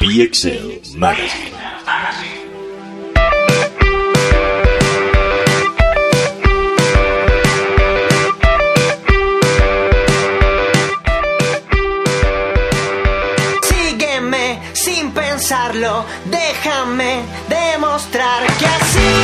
PXL Magazine. Sígueme sin pensarlo, déjame demostrar que así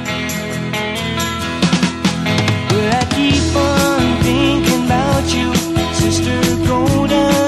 Thinking about you, sister golden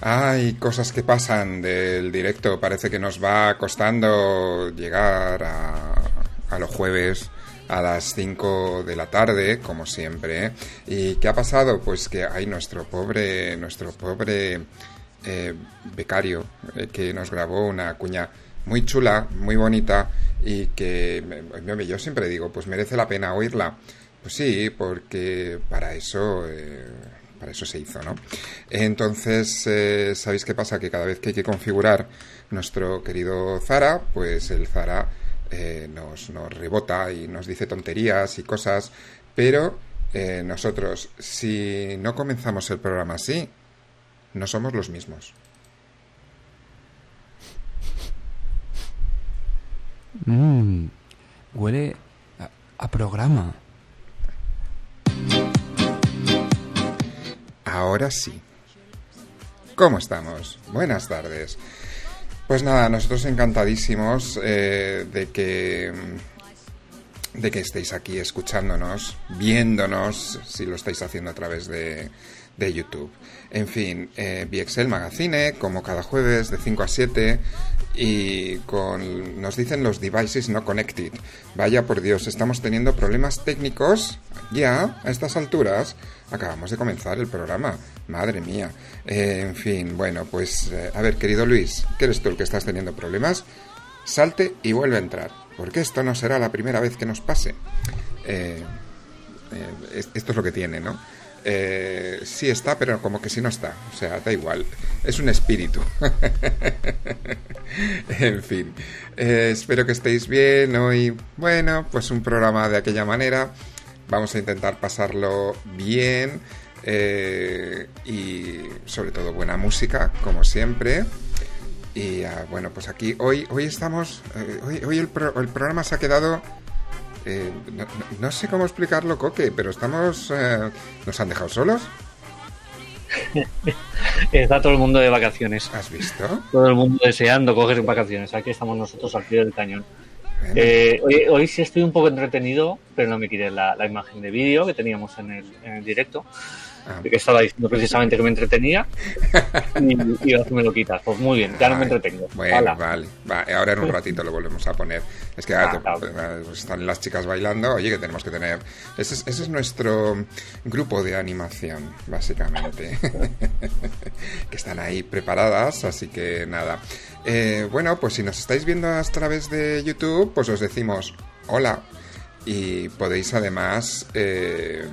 Hay cosas que pasan del directo. Parece que nos va costando llegar a, a los jueves a las 5 de la tarde, como siempre. ¿eh? ¿Y qué ha pasado? Pues que hay nuestro pobre, nuestro pobre eh, becario eh, que nos grabó una cuña muy chula, muy bonita y que yo siempre digo, pues merece la pena oírla. Pues sí, porque para eso eh, para eso se hizo, ¿no? Entonces, eh, ¿sabéis qué pasa? Que cada vez que hay que configurar nuestro querido Zara, pues el Zara eh, nos, nos rebota y nos dice tonterías y cosas, pero eh, nosotros, si no comenzamos el programa así, no somos los mismos. Mmm, huele a, programa. Ahora sí. ¿Cómo estamos? Buenas tardes. Pues nada, nosotros encantadísimos eh, de que de que estéis aquí escuchándonos, viéndonos, si lo estáis haciendo a través de, de YouTube. En fin, eh, Magazine, como cada jueves de 5 a 7, y con, nos dicen los devices no connected. Vaya por Dios, estamos teniendo problemas técnicos ya a estas alturas. Acabamos de comenzar el programa. Madre mía. En fin, bueno, pues eh, a ver, querido Luis, ¿qué eres tú el que estás teniendo problemas? Salte y vuelve a entrar, porque esto no será la primera vez que nos pase. Eh, eh, es- esto es lo que tiene, ¿no? Eh, sí está, pero como que sí no está. O sea, da igual. Es un espíritu. en fin. Eh, espero que estéis bien hoy. Bueno, pues un programa de aquella manera. Vamos a intentar pasarlo bien. eh, y sobre todo buena música, como siempre. Y ah, bueno, pues aquí hoy, hoy estamos. hoy hoy el, pro- el programa se ha quedado. Eh, no, no- sé cómo explicarlo, Coque, pero estamos. eh, ¿Nos han dejado solos? Está todo el mundo de vacaciones. ¿Has visto? Todo el mundo deseando coger vacaciones. Aquí estamos nosotros al pie del cañón. Eh, hoy, hoy sí estoy un poco entretenido, pero no me quité la, la imagen de vídeo que teníamos en el, en el directo. Ah, Que estaba diciendo precisamente que me entretenía. Y, y ahora me lo quitas. Pues muy bien, ya no me entretengo. Bueno, Hala. vale. Va, ahora en un ratito lo volvemos a poner. Es que ahora Ah, claro. pues están las chicas bailando. Oye, que tenemos que tener. Ese es, ese es nuestro grupo de animación, básicamente. que están ahí preparadas, así que nada. Eh, bueno, pues si nos estáis viendo a través de YouTube, pues os decimos hola. Y podéis además. eh,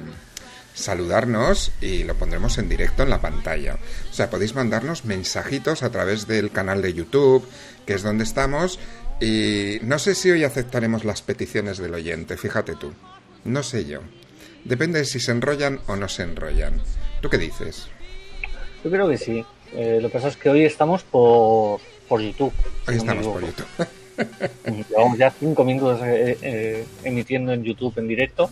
saludarnos y lo pondremos en directo en la pantalla. O sea, podéis mandarnos mensajitos a través del canal de YouTube, que es donde estamos, y no sé si hoy aceptaremos las peticiones del oyente, fíjate tú. No sé yo. Depende de si se enrollan o no se enrollan. ¿Tú qué dices? Yo creo que sí. Eh, lo que pasa es que hoy estamos por, por YouTube. si Hoy no estamos por. YouTube. Llevamos ya cinco minutos eh, eh, emitiendo en YouTube en directo.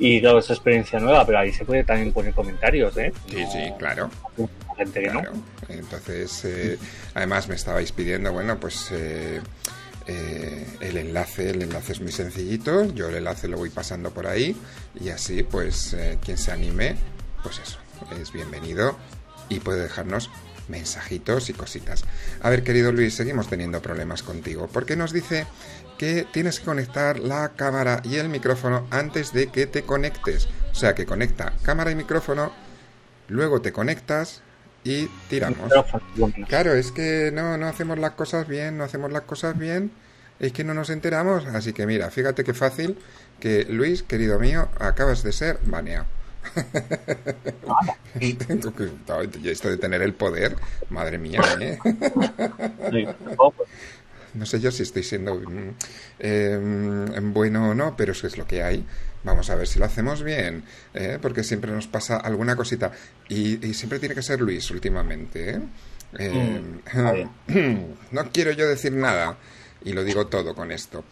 Y claro, es experiencia nueva, pero ahí se puede también poner comentarios, ¿eh? Sí, sí, claro. No, gente que Claro. Entonces, eh, además me estabais pidiendo, bueno, pues eh, eh, el enlace, el enlace es muy sencillito, yo el enlace lo voy pasando por ahí y así, pues, eh, quien se anime, pues eso, es bienvenido y puede dejarnos mensajitos y cositas. A ver, querido Luis, seguimos teniendo problemas contigo, porque nos dice que tienes que conectar la cámara y el micrófono antes de que te conectes. O sea, que conecta cámara y micrófono, luego te conectas y tiramos. Claro, es que no, no hacemos las cosas bien, no hacemos las cosas bien, es que no nos enteramos, así que mira, fíjate qué fácil que Luis, querido mío, acabas de ser baneado. Esto de tener el poder, madre mía, ¿eh? No sé yo si estoy siendo mm, eh, bueno o no, pero eso es lo que hay. Vamos a ver si lo hacemos bien, ¿eh? porque siempre nos pasa alguna cosita. Y, y siempre tiene que ser Luis últimamente. ¿eh? Está bien. no quiero yo decir nada, y lo digo todo con esto.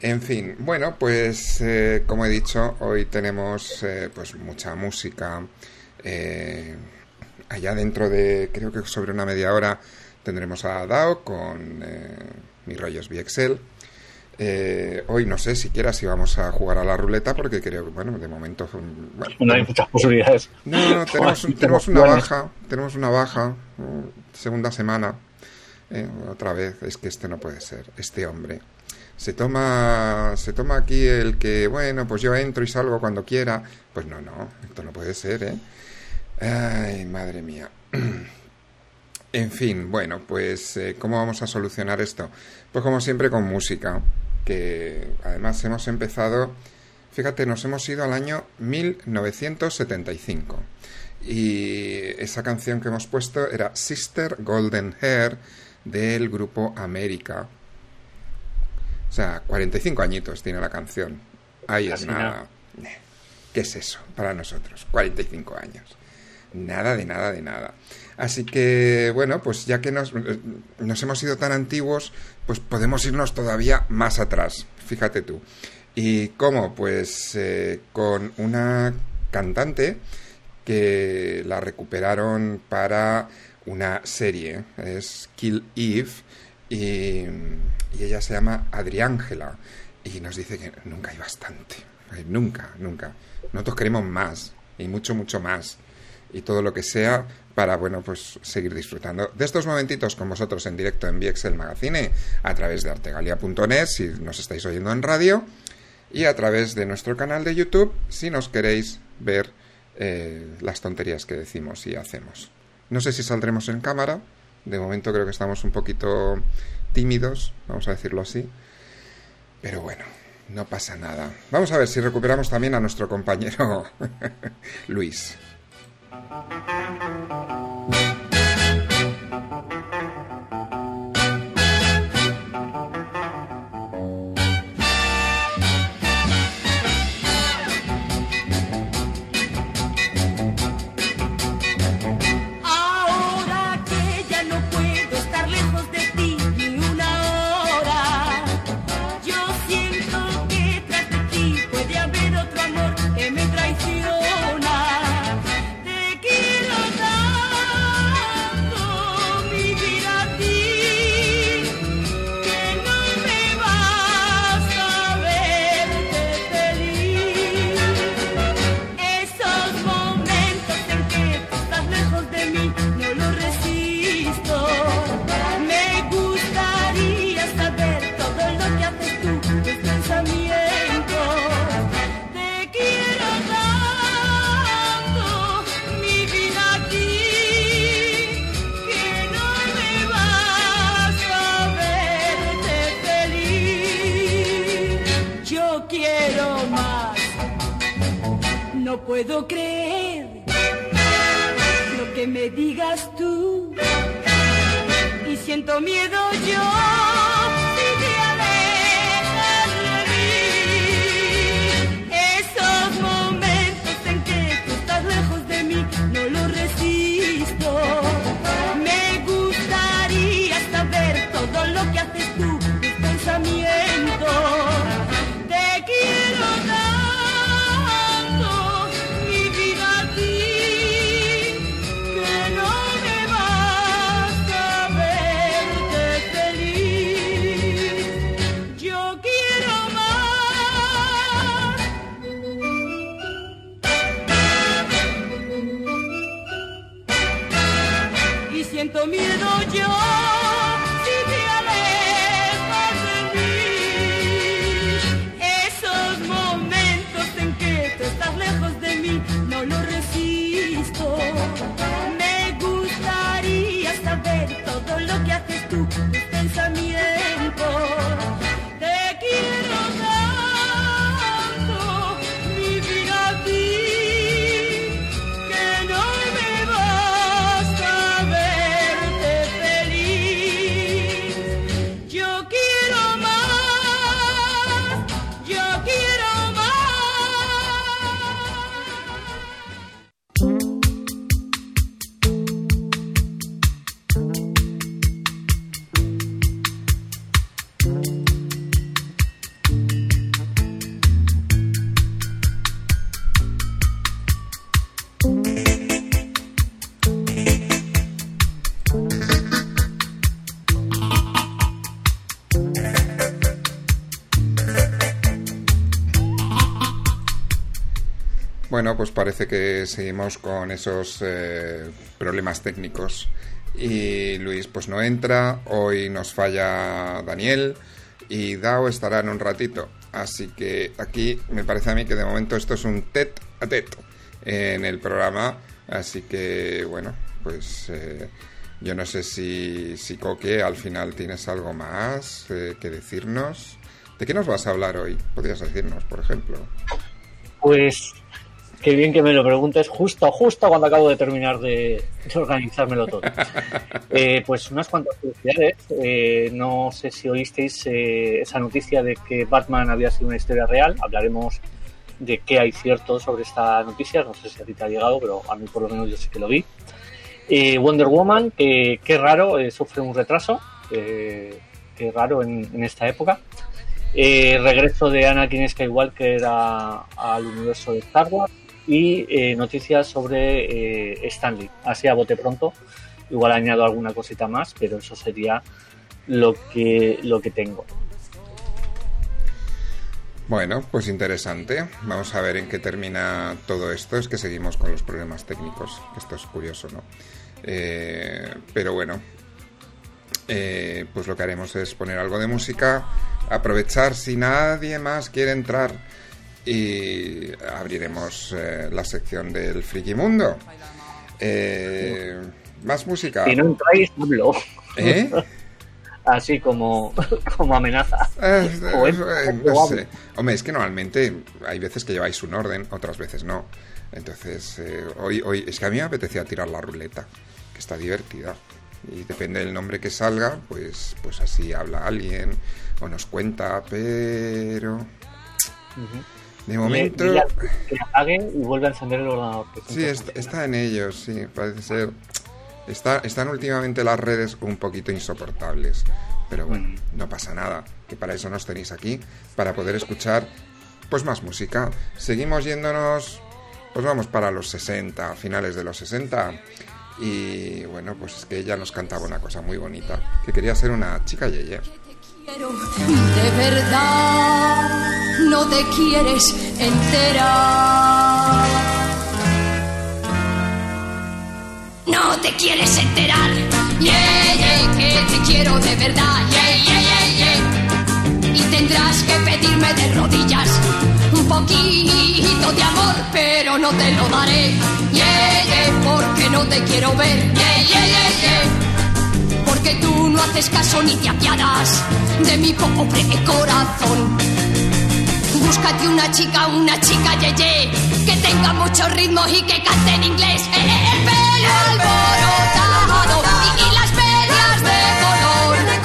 En fin, bueno, pues eh, como he dicho, hoy tenemos eh, pues mucha música. allá dentro de, creo que sobre una media hora, tendremos a Dao con eh, mis rollos VXL. Eh, hoy no sé siquiera si vamos a jugar a la ruleta porque creo que, bueno, de momento... bueno, no hay muchas posibilidades. no, no, tenemos, un- tenemos una baja, tenemos una baja, segunda semana, eh, otra vez, es que este no puede ser, este hombre. Se toma, se toma aquí el que, bueno, pues yo entro y salgo cuando quiera. Pues no, no, esto no puede ser, ¿eh? Ay, madre mía. En fin, bueno, pues eh, ¿cómo vamos a solucionar esto? Pues como siempre con música, que además hemos empezado, fíjate, nos hemos ido al año 1975 y esa canción que hemos puesto era Sister Golden Hair del grupo América. O sea, 45 añitos tiene la canción. Ahí es nada. ¿Qué es eso para nosotros? 45 años. Nada de nada de nada. Así que, bueno, pues ya que nos, hemos ido tan antiguos, pues podemos irnos todavía más atrás. Fíjate tú. ¿Y cómo? Pues eh, con una cantante que la recuperaron para una serie, es Kill Eve, y, y ella se llama Adriángela, y nos dice que nunca hay bastante, nunca, nunca. Nosotros queremos más, y mucho, mucho más, y todo lo que sea para, bueno, pues seguir disfrutando de estos momentitos con vosotros en directo en VXL Magazine, a través de artegalia.net, si nos estáis oyendo en radio, y a través de nuestro canal de YouTube, si nos queréis ver eh, las tonterías que decimos y hacemos. No sé si saldremos en cámara, de momento creo que estamos un poquito tímidos, vamos a decirlo así, pero bueno, no pasa nada. Vamos a ver si recuperamos también a nuestro compañero Luis. Ahora pues parece que seguimos con esos eh, problemas técnicos. Y Luis pues no entra, hoy nos falla Daniel y Dao estará en un ratito. Así que aquí me parece a mí que de momento esto es un tet a tet en el programa. Así que bueno, pues eh, yo no sé si, si Coque al final tienes algo más eh, que decirnos. ¿De qué nos vas a hablar hoy? Podrías decirnos, por ejemplo. Pues qué bien que me lo preguntes justo, justo cuando acabo de terminar de, de organizármelo todo. Eh, pues unas cuantas curiosidades. Eh, no sé si oísteis eh, esa noticia de que Batman había sido una historia real. Hablaremos de qué hay cierto sobre esta noticia. No sé si a ti te ha llegado, pero a mí por lo menos yo sí que lo vi. Wonder Woman, que qué raro, sufre un retraso. qué raro en, en esta época. Eh, regreso de Anakin Skywalker a- al universo de Star Wars y eh, noticias sobre eh, Stanley, así a bote pronto. igual añado alguna cosita más, pero eso sería lo que, lo que tengo. Bueno, pues interesante. Vamos a ver en qué termina todo esto. Es que seguimos con los problemas técnicos. Esto es curioso, ¿no? Eh, pero bueno, eh, pues lo que haremos es poner algo de música, aprovechar si nadie más quiere entrar y abriremos eh, la sección del Friki Mundo. Eh, más música. Si no entráis, hablo. ¿Eh? Así como, como amenaza. Eh, O es- o no sé. Hombre, es que normalmente hay veces que lleváis un orden, otras veces no. Entonces, eh, hoy, hoy es que a mí me apetecía tirar la ruleta, que está divertida. Y depende del nombre que salga, pues, pues así habla alguien o nos cuenta, pero de momento... Que apague y vuelve a encender el ordenador. Sí, está, en ellos, sí, parece ser. Está, están últimamente las redes un poquito insoportables. Pero bueno, no pasa nada, que para eso nos tenéis aquí, para poder escuchar pues más música. Seguimos yéndonos, pues vamos para los 60, finales de los 60. Y bueno, pues es que ella nos cantaba una cosa muy bonita, que quería ser una chica yeye. De verdad, no te quieres enterar. No te quieres enterar, yeah, que te quiero de verdad, yeah, yeah, yeah. Y tendrás que pedirme de rodillas un poquito de amor, pero no te lo daré, yeah, porque no te quiero ver, yeah, yeah, yeah porque tú no haces caso ni te apiadas de mi pobre corazón. Búscate una chica, una chica yeye, que tenga mucho ritmo y que cante en inglés. Eh, eh, El pelo alborotado y, y las medias de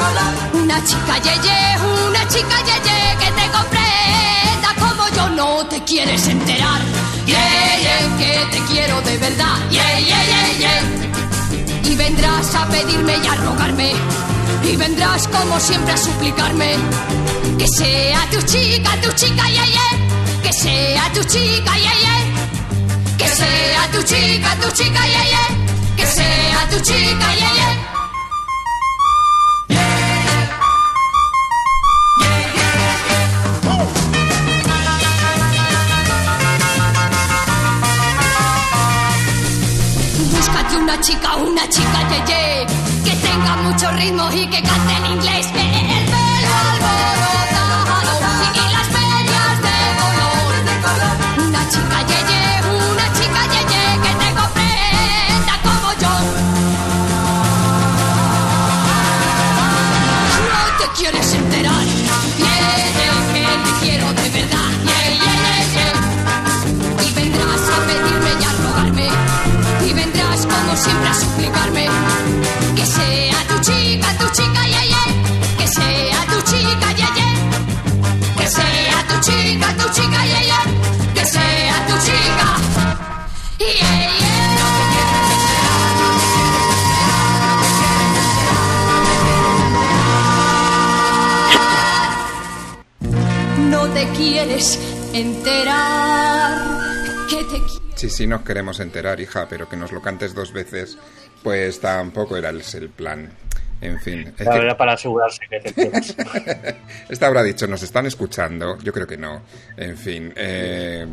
color. Una chica yeye, una chica yeye, que te comprenda como yo no te quieres enterar. Yeah, yeah, que te quiero de verdad. Yeah, yeah, a pedirme y a rogarme y vendrás como siempre a suplicarme que sea tu chica, tu chica, yeah. que sea tu chica, yeah. que sea tu chica, tu chica, yeah. que sea tu chica, yeah, yeah. Una chica, una chica yeye. Que tenga mucho ritmo y que cante en inglés. Eh, El pelo alborotado chica, tu chica, yeah, yeah. que sea tu chica, yeah, yeah. que sea tu chica, tu chica, yeah, yeah. que sea tu chica. Yeah, yeah. No te quieres enterar que te. Sí, sí, nos queremos enterar, hija, pero que nos lo cantes dos veces, pues tampoco era el plan. En fin, es La que- verdad, para asegurarse que te. Esta habrá dicho, ¿nos están escuchando? Yo creo que no. En fin, eh,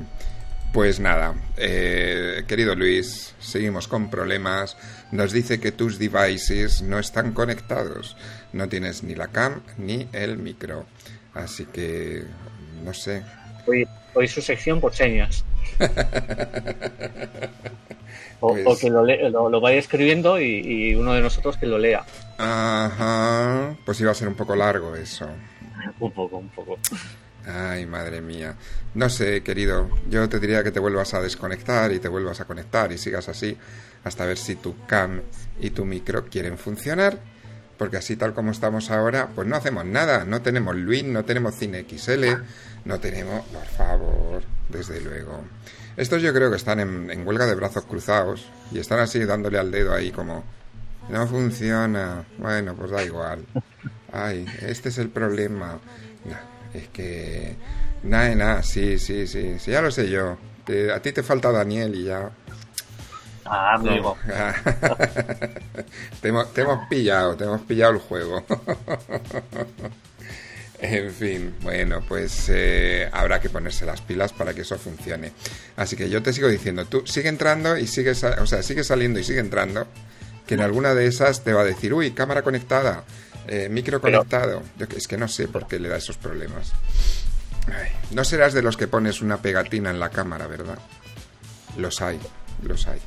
pues nada, eh, querido Luis, seguimos con problemas. Nos dice que tus devices no están conectados. No tienes ni la cam ni el micro. Así que, no sé. Hoy, hoy su sección por señas. O, Pues- o que lo, le- lo, lo vaya escribiendo y, y uno de nosotros que lo lea. Ajá, pues iba a ser un poco largo eso. Un poco, un poco. Ay, madre mía. No sé, querido. Yo te diría que te vuelvas a desconectar y te vuelvas a conectar y sigas así hasta ver si tu cam y tu micro quieren funcionar. Porque así tal como estamos ahora, pues no hacemos nada. No tenemos Luis, no tenemos Cine XL, no tenemos... Por favor, desde luego. Estos yo creo que están en, en huelga de brazos cruzados y están así dándole al dedo ahí como... No funciona. Bueno, pues da igual. Ay, este es el problema. Es que... Nada, nada, sí, sí, sí, sí, ya lo sé yo. A ti te falta Daniel y ya... Ah, amigo. te, hemos, te hemos pillado, te hemos pillado el juego. En fin, bueno, pues eh, habrá que ponerse las pilas para que eso funcione. Así que yo te sigo diciendo, tú sigue entrando y sigue, o sea, sigue saliendo y sigue entrando, que en alguna de esas te va a decir, uy, cámara conectada, eh, micro conectado. Yo que- es que no sé por qué le da esos problemas. Ay, no serás de los que pones una pegatina en la cámara, ¿verdad? Los hay, los hay.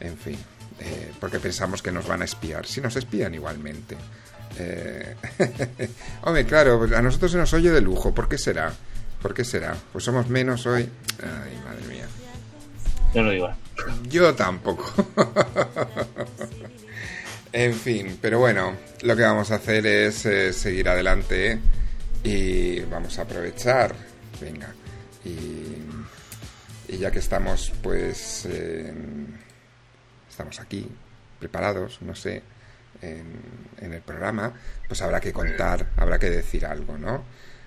En fin, eh, porque pensamos que nos van a espiar. Si nos espían igualmente. Eh, Hombre, claro, a nosotros se nos oye de lujo. ¿Por qué será? ¿Por qué será? Pues somos menos hoy. Ay, madre mía. Yo no digo. Yo tampoco. en fin, pero bueno, lo que vamos a hacer es eh, seguir adelante ¿eh? y vamos a aprovechar. Venga. Y, y ya que estamos, pues, estamos aquí, preparados, no sé, en, en el programa, pues habrá que contar, habrá que decir algo, ¿no?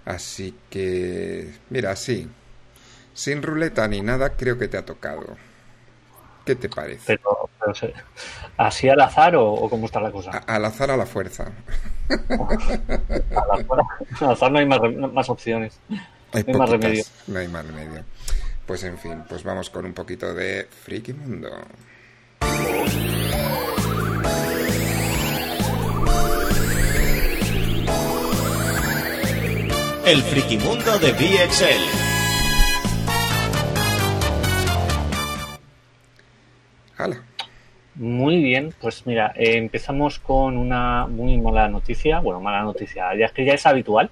Así que, mira, sí, sin ruleta ni nada, creo que te ha tocado. ¿Qué te parece? Pero, pero ¿así al azar o, o cómo está la cosa? A- al azar a la fuerza. Al azar, al azar no hay más, más opciones. Hay No hay más remedio. No hay más remedio. Pues en fin, pues vamos con un poquito de Friki Mundo. El frikimundo de VXL. ¡Hala! Muy bien, pues mira, eh, empezamos con una muy mala noticia. Bueno, mala noticia, ya es que ya es habitual.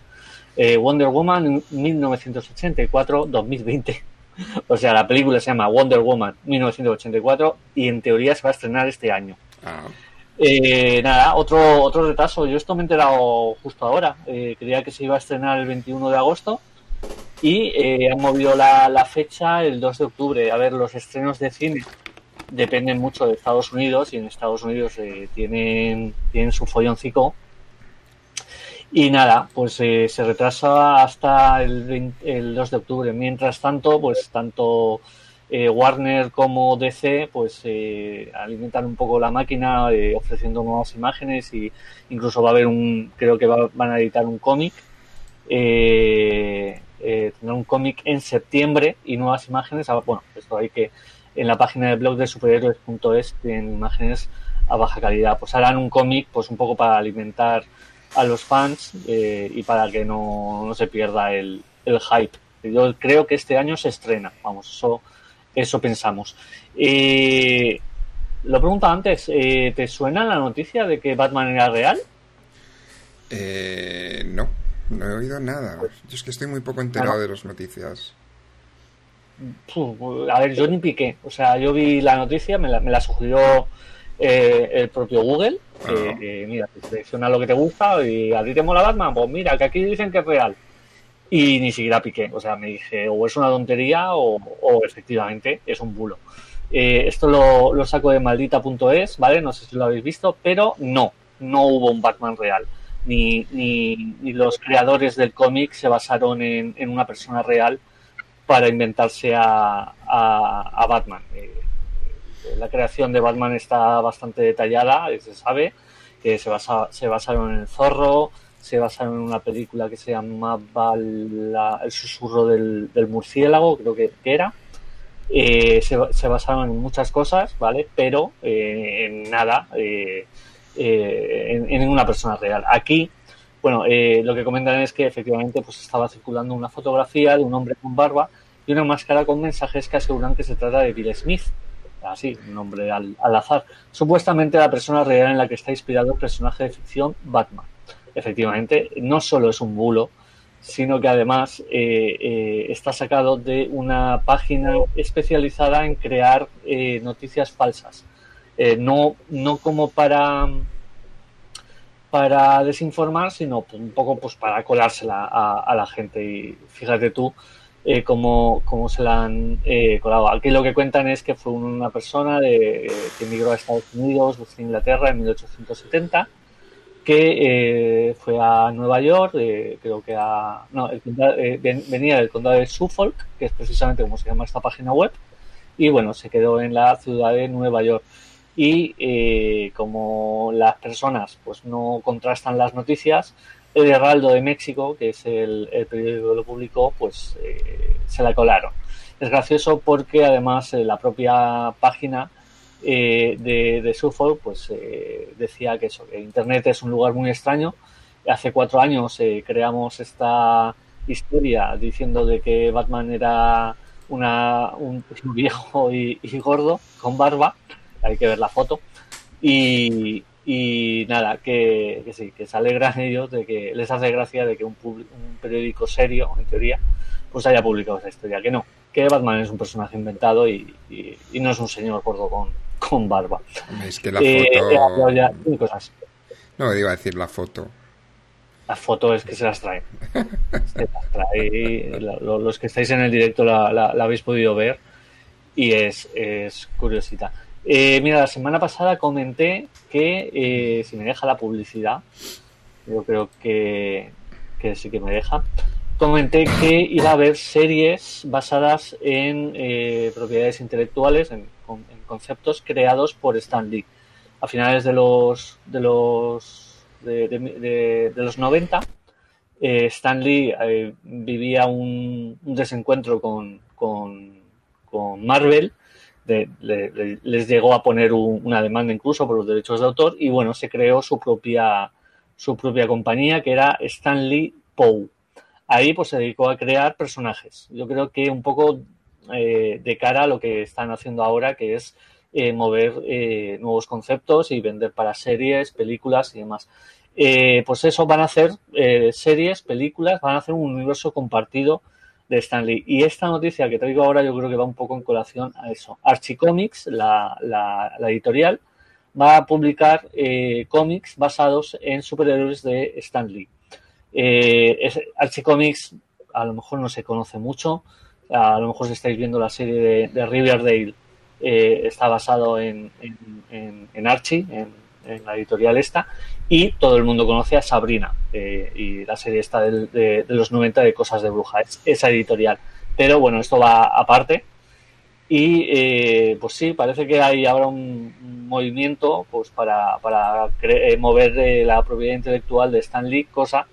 Eh, Wonder Woman 1984-2020. O sea, la película se llama Wonder Woman 1984 y en teoría se va a estrenar este año. Ah, Eh, nada, otro, otro retraso. Yo esto me he enterado justo ahora. Eh, creía que se iba a estrenar el 21 de agosto y eh, han movido la, la fecha el 2 de octubre. A ver, los estrenos de cine dependen mucho de Estados Unidos y en Estados Unidos eh, tienen, tienen su folloncico. Y nada, pues eh, se retrasa hasta el, 20 el 2 de octubre. Mientras tanto, pues tanto eh, Warner como DC pues eh, alimentan un poco la máquina eh, ofreciendo nuevas imágenes y incluso va a haber un creo que va- van a editar un cómic eh, un cómic en septiembre y nuevas imágenes. Ah, bueno esto hay que en la página de blog de superhéroes.es tienen imágenes a baja calidad. Pues harán un cómic pues un poco para alimentar a los fans y para que no, no se pierda el hype. Yo creo que este año se estrena vamos eso eso pensamos. Eh, lo pregunto antes, eh, ¿te suena la noticia de que Batman era real? eh, no, no he oído nada. Yo es que estoy muy poco enterado de las noticias. A ver, yo ni piqué. O sea, yo vi la noticia, me la, me la sugirió eh, el propio Google. Ah. mira, selecciona lo que te gusta y a ti te mola Batman. Pues mira, que aquí dicen que es real. Y ni siquiera piqué. O sea, me dije, o es una tontería o, o efectivamente es un bulo. Eh, esto lo, lo saco de maldita.es, ¿vale? No sé si lo habéis visto, pero no, no hubo un Batman real. Ni, ni, los creadores del cómic se basaron en, en una persona real para inventarse a, a, Batman. Eh, la creación de Batman está bastante detallada, eh, se sabe que se, basa, se basaron en el zorro, se basaron en una película que se llamaba la- El susurro del, murciélago, creo que, era. Eh, se, se basaron en muchas cosas, ¿vale? Pero eh, en nada, eh, eh, en, en ninguna persona real. Aquí, bueno, eh, lo que comentan es que efectivamente pues estaba circulando una fotografía de un hombre con barba y una máscara con mensajes que aseguran que se trata de Bill Smith. Así, un nombre al, al azar. Supuestamente la persona real en la que está inspirado el personaje de ficción Batman. Efectivamente, no solo es un bulo, sino que además eh, eh, está sacado de una página especializada en crear eh, noticias falsas. Eh, no, no como para para desinformar, sino un poco pues para colársela a, la gente. Y fíjate tú cómo, cómo se la han colado. Aquí lo que cuentan es que fue una persona de, que emigró a Estados Unidos desde Inglaterra en 1870 que eh, fue a Nueva York, eh, creo que a... No, el eh, ven- venía del condado de Suffolk, que es precisamente como se llama esta página web, y bueno, se quedó en la ciudad de Nueva York. Y eh, como las personas pues no contrastan las noticias, el Heraldo de México, que es el, el periódico que lo publicó, pues eh, se la colaron. Es gracioso porque además la propia página eh, de, de Suffolk pues eh, decía que eso, que Internet es un lugar muy extraño. Hace cuatro años eh, creamos esta historia diciendo de que Batman era una, un, viejo y, y gordo con barba. Hay que ver la foto. Y, y nada, que, que sí, que se alegran ellos de que les hace gracia de que un, un periódico serio, en teoría, pues haya publicado esa historia. Que no, que Batman es un personaje inventado y- y no es un señor gordo con, con barba. Es que la Eh, foto... ya cosas. No, iba a decir la foto. Las fotos es que se las traen. Se las trae. Lo- lo- Los que estáis en el directo la, la- la habéis podido ver y es, es curiosita. Eh, mira, la semana pasada comenté que, eh, si me deja la publicidad, yo creo que, que sí que me deja, comenté que iba a haber series basadas en eh, propiedades intelectuales, en, con- en conceptos creados por Stan Lee. A finales de los de los de, los 90, eh, Stan Lee eh, vivía un, desencuentro con, con, con Marvel. les llegó a poner un- una demanda incluso por los derechos de autor y bueno, se creó su propia, su propia compañía que era Stan Lee Poe. Ahí pues se dedicó a crear personajes. Yo creo que un poco eh, de cara a lo que están haciendo ahora, que es eh, mover eh, nuevos conceptos y vender para series, películas y demás. Pues eso, van a hacer series, películas, van a hacer un universo compartido de Stanley. Y esta noticia que traigo ahora yo creo que va un poco en colación a eso. Archie Comics, la, la, la editorial, va a publicar cómics basados en superhéroes de Stan Lee. Eh, es- Archie Comics a lo mejor no se conoce mucho, a lo mejor estáis viendo la serie de, Riverdale, eh, está basado en, en, Archie, en, la editorial esta, y todo el mundo conoce a Sabrina, eh, y la serie esta del- de, los 90 de Cosas de Bruja, es esa editorial. Pero bueno, esto va aparte. Y eh, pues sí, parece que hay ahora un, movimiento pues para, para eh, mover eh, la propiedad intelectual de Stan Lee, cosa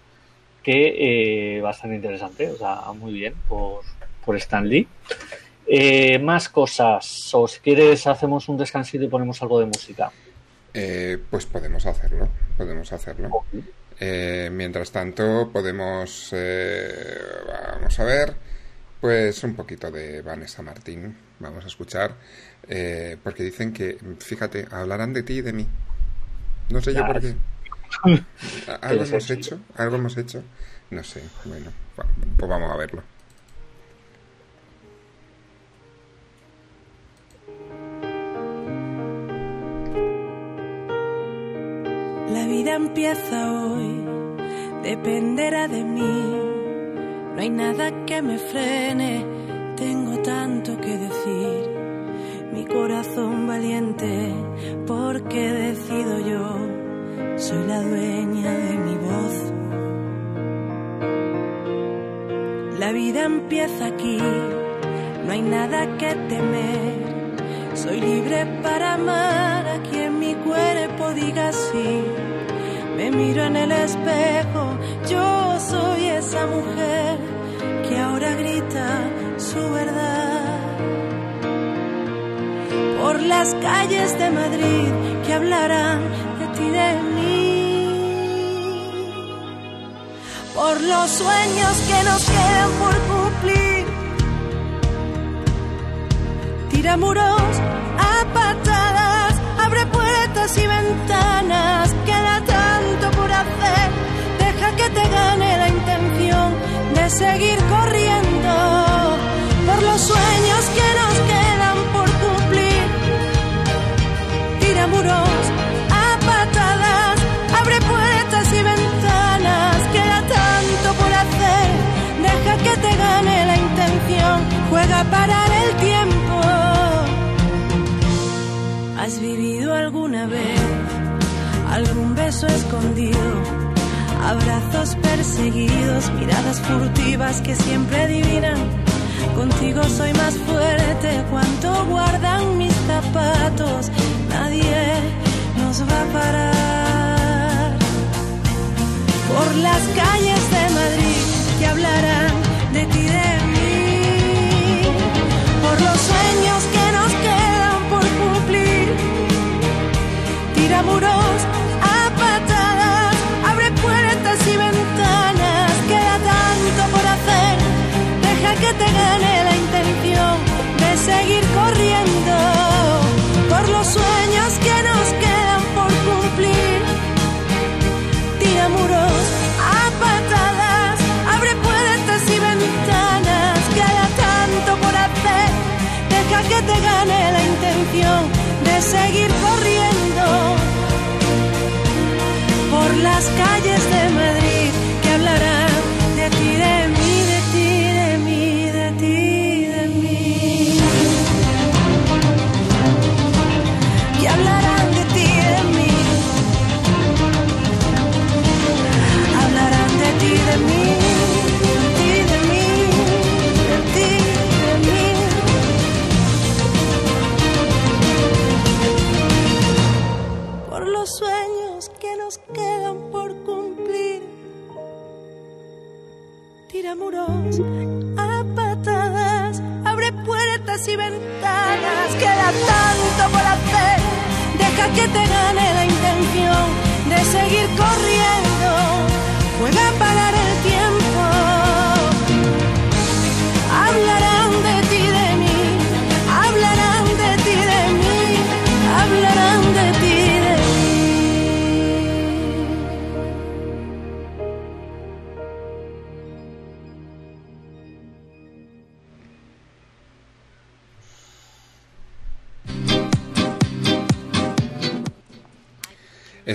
que eh, bastante interesante, o sea, muy bien por, por Stan Lee. Eh, más cosas, o si quieres hacemos un descansito y ponemos algo de música. Eh, pues podemos hacerlo, podemos hacerlo. Eh, mientras tanto, podemos, eh, vamos a ver, pues un poquito de Vanessa Martín, vamos a escuchar, eh, porque dicen que, fíjate, hablarán de ti y de mí. No sé yo por qué. ¿Algo hemos hecho? ¿Algo hemos hecho? No sé, bueno, pues vamos a verlo. La vida empieza hoy, dependerá de mí. No hay nada que me frene, tengo tanto que decir. Mi corazón valiente, porque decido yo, soy la dueña de mi voz. La vida empieza aquí, no hay nada que temer. Soy libre para amar a quien mi cuerpo diga sí. Me miro en el espejo, yo soy esa mujer que ahora grita su verdad. Por las calles de Madrid que hablarán de ti, de mí. Por los sueños que nos quedan por cumplir tira muros a patadas, abre puertas y ventanas, queda tanto por hacer, deja que te gane la intención de seguir corriendo ¿Has vivido alguna vez algún beso escondido? Abrazos perseguidos, miradas furtivas que siempre adivinan Contigo soy más fuerte, cuanto guardan mis zapatos,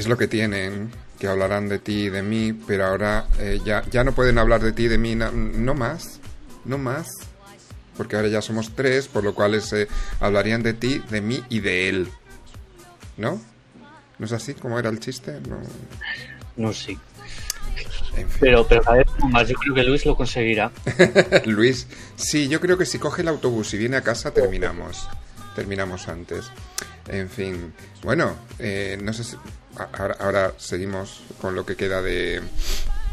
Es lo que tienen, que hablarán de ti y de mí, pero ahora eh, ya, ya no pueden hablar de ti y de mí, no más, no más, porque ahora ya somos tres, por lo cual eh, hablarían de ti, de mí y de él. ¿No? ¿No es así como era el chiste? No. No. En fin. Pero, pero cada vez más, yo creo que Luis lo conseguirá. Luis, sí, yo creo que si coge el autobús y viene a casa terminamos. Terminamos antes. En fin, bueno, eh, no sé si... Ahora, ahora seguimos con lo que queda de...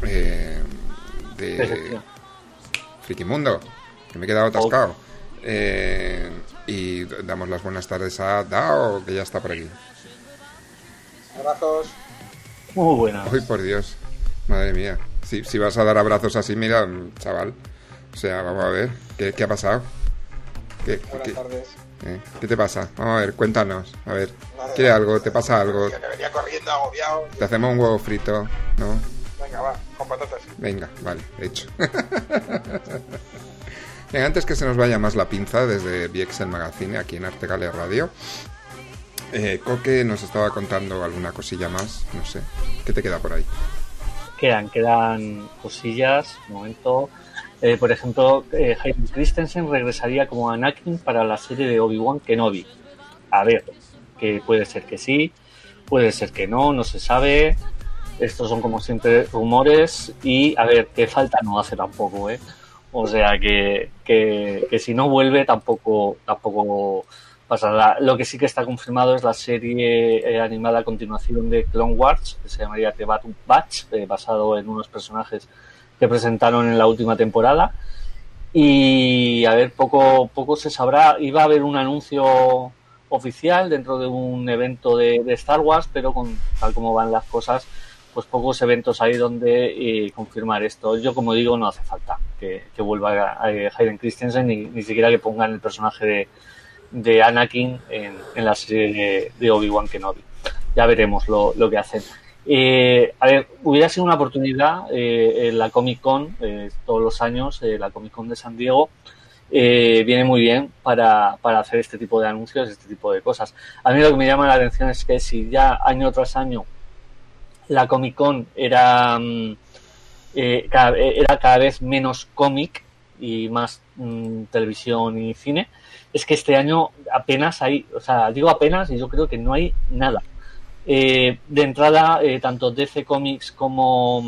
eh, de. Frikimundo, que me he quedado atascado. Eh, y damos las buenas tardes a Dao, que ya está por aquí. Abrazos. Muy buena. Uy, por Dios. Madre mía. Si, si vas a dar abrazos así, mira, chaval. O sea, vamos a ver. ¿Qué, qué ha pasado? ¿Qué, Buenas qué- tardes. Eh, ¿Qué te pasa? Vamos a ver, cuéntanos. A ver. ¿Quiere algo? ¿Te pasa algo? Que venía corriendo agobiado. ¿Te hacemos un huevo frito? ¿No? Venga, va, con patatas. Venga, vale, hecho. Venga, antes que se nos vaya más la pinza desde VXL Magazine, aquí en Artegale Radio, eh, Coque nos estaba contando alguna cosilla más, no sé. ¿Qué te queda por ahí? Quedan, quedan cosillas, un momento. Eh, por ejemplo, eh, Hayden Christensen regresaría como Anakin para la serie de Obi-Wan Kenobi. A ver, que puede ser que sí, puede ser que no, no se sabe. Estos son como siempre rumores y a ver, qué falta no hace tampoco, ¿eh? O sea que, que, que si no vuelve tampoco, tampoco pasará. Lo que sí que está confirmado es la serie eh, animada a continuación de Clone Wars, que se llamaría The Bad Batch, eh, basado en unos personajes que presentaron en la última temporada. Y a ver, poco, poco se sabrá. Iba a haber un anuncio oficial dentro de un evento de, Star Wars, pero con tal como van las cosas, pues pocos eventos hay donde eh, confirmar esto. Yo, como digo, no hace falta que, vuelva eh, Hayden Christensen ni, ni siquiera que pongan el personaje de, de Anakin en, en la serie de, de Obi-Wan Kenobi. Ya veremos lo, lo que hacen. Eh, a ver, hubiera sido una oportunidad eh, en la Comic Con, eh, todos los años, eh, la Comic Con de San Diego, eh, viene muy bien para, para hacer este tipo de anuncios, este tipo de cosas. A mí lo que me llama la atención es que si ya año tras año la Comic Con era, mm, eh, cada, era cada vez menos cómic y más mm, televisión y cine, es que este año apenas hay, o sea, digo apenas y yo creo que no hay nada. Eh, de entrada, eh, tanto DC Comics como,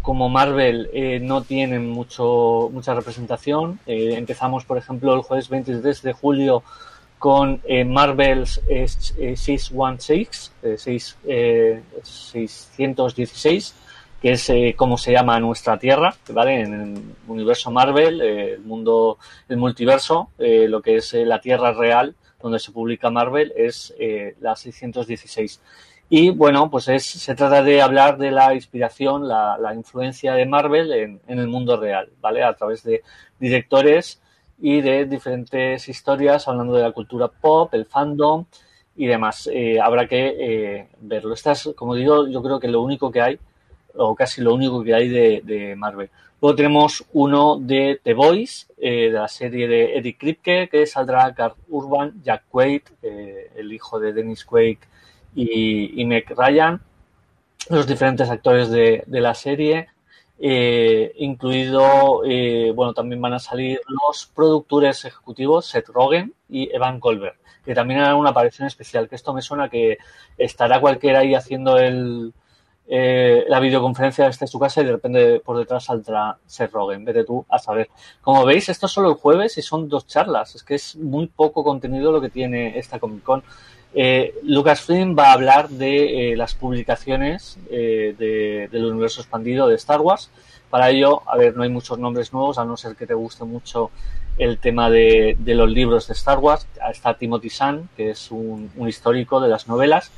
como Marvel eh, no tienen mucho, mucha representación. Eh, empezamos, por ejemplo, el jueves 23 de julio con Marvel's eh, 616, eh, seis- eh, 616, que es como se llama nuestra Tierra, ¿vale? En el universo Marvel, el mundo, el multiverso, lo que es la Tierra real, donde se publica Marvel, es eh, la 616. Y bueno, pues es, se trata de hablar de la inspiración, la, la influencia de Marvel en, en el mundo real, ¿vale? A través de directores y de diferentes historias hablando de la cultura pop, el fandom y demás. Eh, habrá que eh, verlo. Esta es, como digo, yo creo que lo único que hay, o casi lo único que hay de, de Marvel. Luego tenemos uno de The Boys, eh, de la serie de Eddie Kripke, que saldrá Garth Urban, Jack Quaid, eh, el hijo de Dennis Quaid y, y Ryan, los diferentes actores de, de la serie, eh, incluido, eh, bueno, también van a salir los productores ejecutivos Seth Rogen y Evan Goldberg, que también harán una aparición especial, que esto me suena que estará cualquiera ahí haciendo el, eh, la videoconferencia desde su casa y de repente por detrás saldrá Seth Rogen, vete tú a saber. Como veis, esto es solo el jueves y son dos charlas, es que es muy poco contenido lo que tiene esta Comic Con. Eh, Lucasfilm va a hablar de eh, las publicaciones eh, de- del universo expandido de Star Wars. Para ello, a ver, no hay muchos nombres nuevos, a no ser que te guste mucho el tema de, los libros de Star Wars. Está Timothy Zahn, que es un, un histórico de las novelas.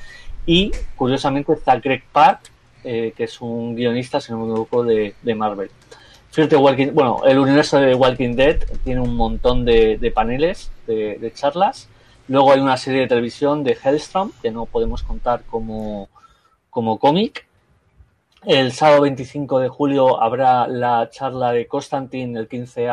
Y, curiosamente, está Greg Pak, eh, que es un guionista, si no me de, de Marvel. The Walking, bueno, el universo de Walking Dead tiene un montón de, de paneles, de, charlas. Luego hay una serie de televisión de Hellstrom, que no podemos contar como, como cómic. El sábado 25 de julio habrá la charla de Constantine, el 15,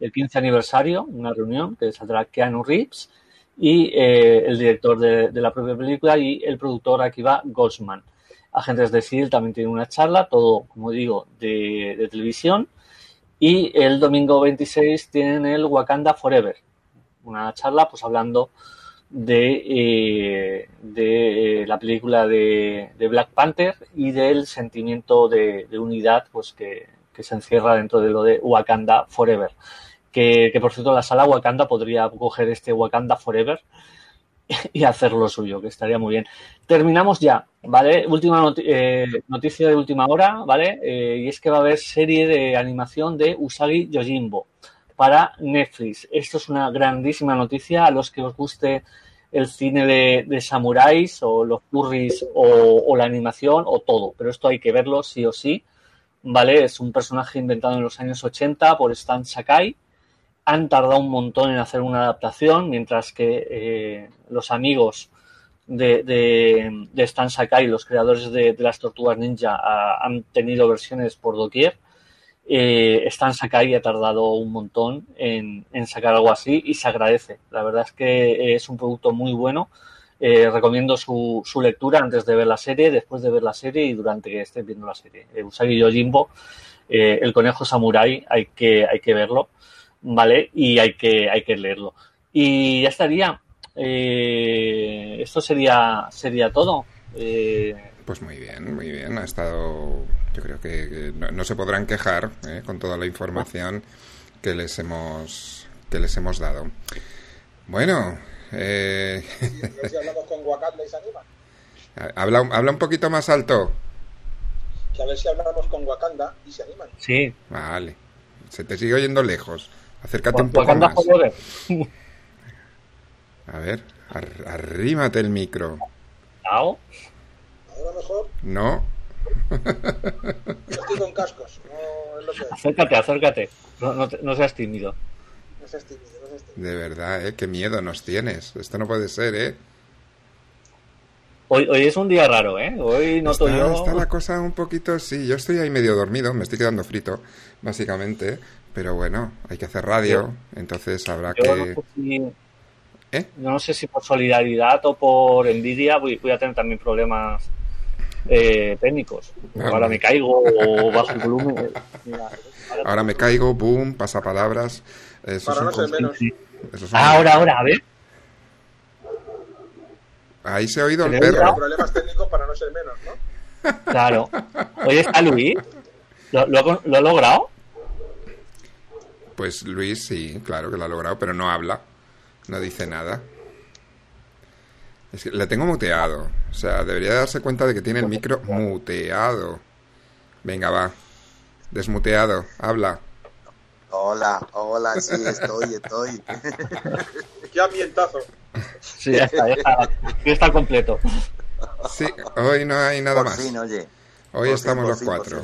el 15 aniversario, una reunión que saldrá Keanu Reeves y eh, el director de, de la propia película y el productor Akiva Goldsman. Agentes de S.H.I.E.L.D. también tiene una charla, todo, como digo, de, televisión. Y el domingo 26 tienen el Wakanda Forever, una charla pues hablando de, eh, de eh, la película de, Black Panther y del sentimiento de, unidad pues que, que se encierra dentro de lo de Wakanda Forever. Que, que por cierto la sala Wakanda podría coger este Wakanda Forever y hacer lo suyo, que estaría muy bien. Terminamos ya, ¿vale? Última eh, noticia de última hora, ¿vale? Eh, y es que va a haber serie de animación de Usagi Yojimbo para Netflix. Esto es una grandísima noticia a los que os guste el cine de, samuráis o los furries o, o la animación o todo, pero esto hay que verlo sí o sí, ¿vale? Es un personaje inventado en los años 80 por Stan Sakai. Han tardado un montón en hacer una adaptación, mientras que eh, los amigos de, de, Stan Sakai, los creadores de, las Tortugas Ninja, han tenido versiones por doquier. Eh, Stan Sakai ha tardado un montón en, sacar algo así y se agradece. La verdad es que es un producto muy bueno. Eh, recomiendo su, su lectura antes de ver la serie, después de ver la serie y durante que estés viendo la serie. Eh, Usagi Yojimbo, eh, el conejo samurai, hay que, hay que verlo, ¿vale? Y hay que, hay que leerlo. Y ya estaría. Eh, esto sería, sería todo. Eh, Pues muy bien, muy bien. Ha estado. Yo creo que que no, no se podrán quejar ¿eh? con toda la información que les hemos que les hemos dado. Bueno, eh, A ver si hablamos con Wakanda y se animan. habla, habla un poquito más alto. Que a ver si hablamos con Wakanda y se animan. sí, Vale. Se te sigue oyendo lejos. Acércate un poco más. A ver, ar- arrímate el micro. Ahora mejor. No. Yo estoy con cascos. No es lo que es. Acércate, acércate. No, no, no seas tímido. No seas tímido, no seas tímido. De verdad, ¿eh? Qué miedo nos tienes. Esto no puede ser, ¿eh? Hoy, hoy es un día raro, ¿eh? Hoy noto está, yo. está la cosa un poquito... Sí, yo estoy ahí medio dormido. Me estoy quedando frito, básicamente. Pero bueno, hay que hacer radio. Entonces habrá yo no que... sé si- ¿Eh? no sé si por solidaridad o por envidia voy, voy a tener también problemas eh, técnicos. Ah, Ahora me caigo o bajo el volumen. Mira, Ahora me caigo, boom, pasapalabras. Eso Para no ser menos. eso Ah, ahora, ahora, a ver. Ahí se ha oído el ¿Se me ha perro. Problemas técnicos para no ser menos, ¿no? Claro. Hoy está Luis. ¿Lo, lo ha logrado? Pues Luis sí, claro que lo ha logrado, pero no habla, no dice nada. Es que le tengo muteado, o sea, debería darse cuenta de que tiene el micro muteado. Venga, va, desmuteado, habla. Hola, hola, sí, estoy, estoy. Qué ambientazo. Sí, ya está, ya está, ya está completo. Sí, hoy no hay nada por más. fin, oye. Hoy Por estamos fin, los fin, por cuatro.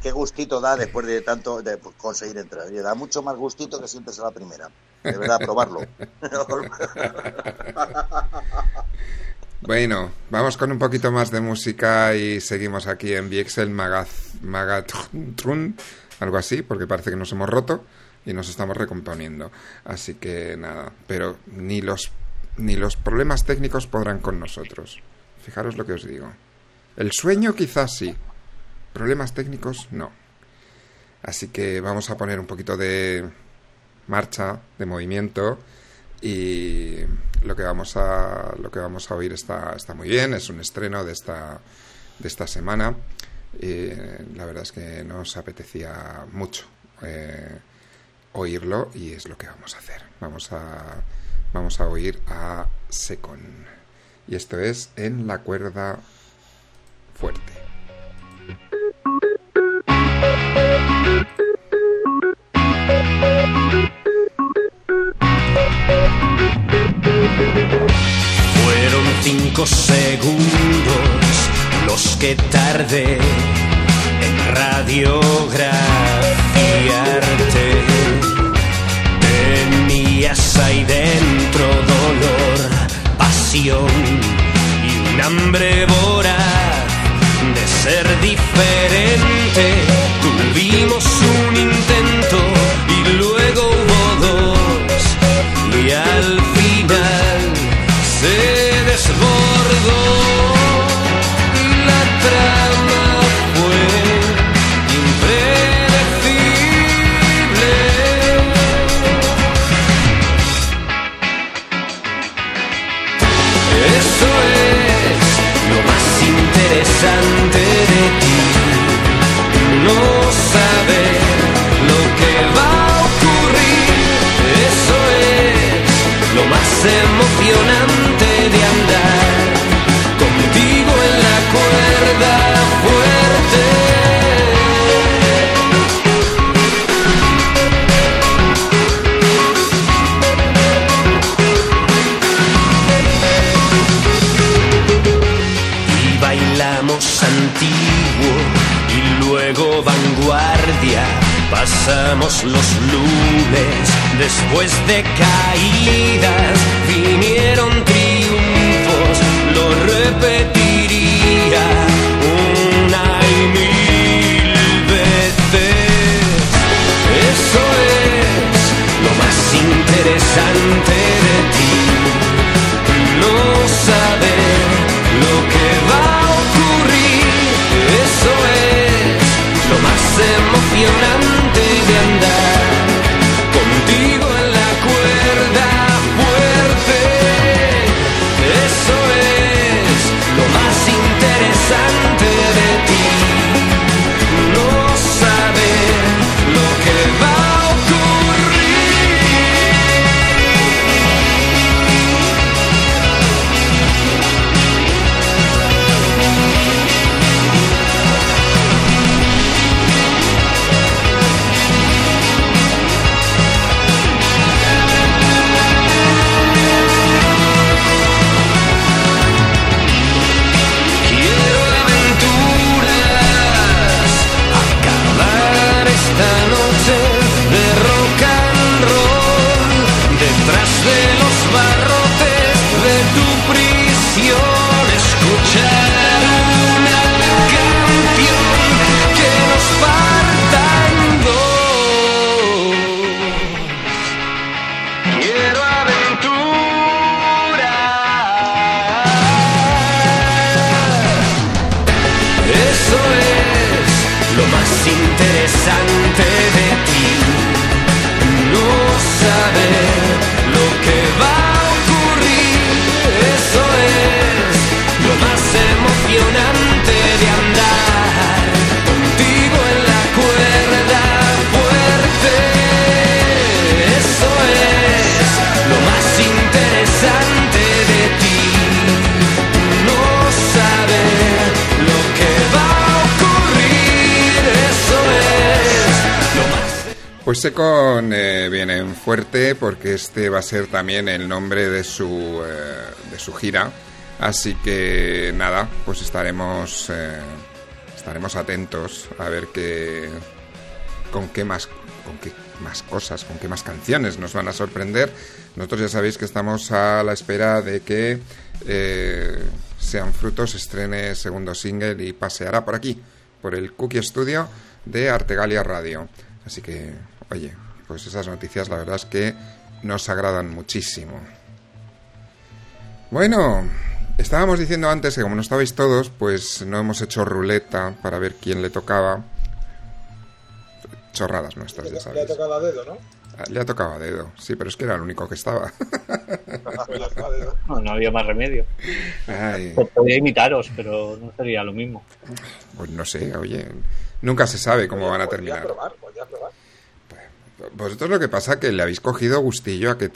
Qué, gustito da después de tanto de conseguir entrar. Y da mucho más gustito que siempre sea la primera. De verdad, probarlo. Bueno, vamos con un poquito más de música y seguimos aquí en VXL Magaz- Magatrun, algo así, porque parece que nos hemos roto y nos estamos recomponiendo. Así que nada, pero ni los ni los problemas técnicos podrán con nosotros. Fijaros lo que os digo. El sueño quizás sí, problemas técnicos no. Así que vamos a poner un poquito de marcha, de movimiento y lo que vamos a lo que vamos a oír está, está muy bien, es un estreno de esta de esta semana. Y la verdad es que nos apetecía mucho eh, oírlo y es lo que vamos a hacer. Vamos a vamos a oír a Secon. Y esto es en la cuerda cinco segundos los que tardé en radiografiarte. Tenías ahí dentro dolor, pasión y un hambre voraz de ser diferente. Tuvimos un Pasamos los lunes después de caídas, vinieron triunfos, lo repetiría una y mil veces. Eso es lo más interesante de ti Pues Secon eh, viene en fuerte porque este va a ser también el nombre de su, eh, de su gira. Así que nada, pues estaremos, eh, estaremos atentos a ver qué, con qué más, con qué más cosas, con qué más canciones nos van a sorprender. Nosotros ya sabéis que estamos a la espera de que eh, Sean Frutos estrene segundo single y paseará por aquí, por el Cookie Studio de Artegalia Radio. Así que, oye, pues esas noticias la verdad es que nos agradan muchísimo. Bueno, estábamos diciendo antes que como no estabais todos, pues no hemos hecho ruleta para ver quién le tocaba. Chorradas nuestras, ya Le ha sabéis. tocado a dedo, ¿no? Ah, Le ha tocado a dedo, sí, pero es que era el único que estaba. No, no había más remedio. Ay, Pues Podría imitaros, pero no sería lo mismo. pues no sé, oye, nunca se sabe cómo van a Podría terminar. probar, podría probar. Vosotros lo que pasa es que le habéis cogido gustillo a que,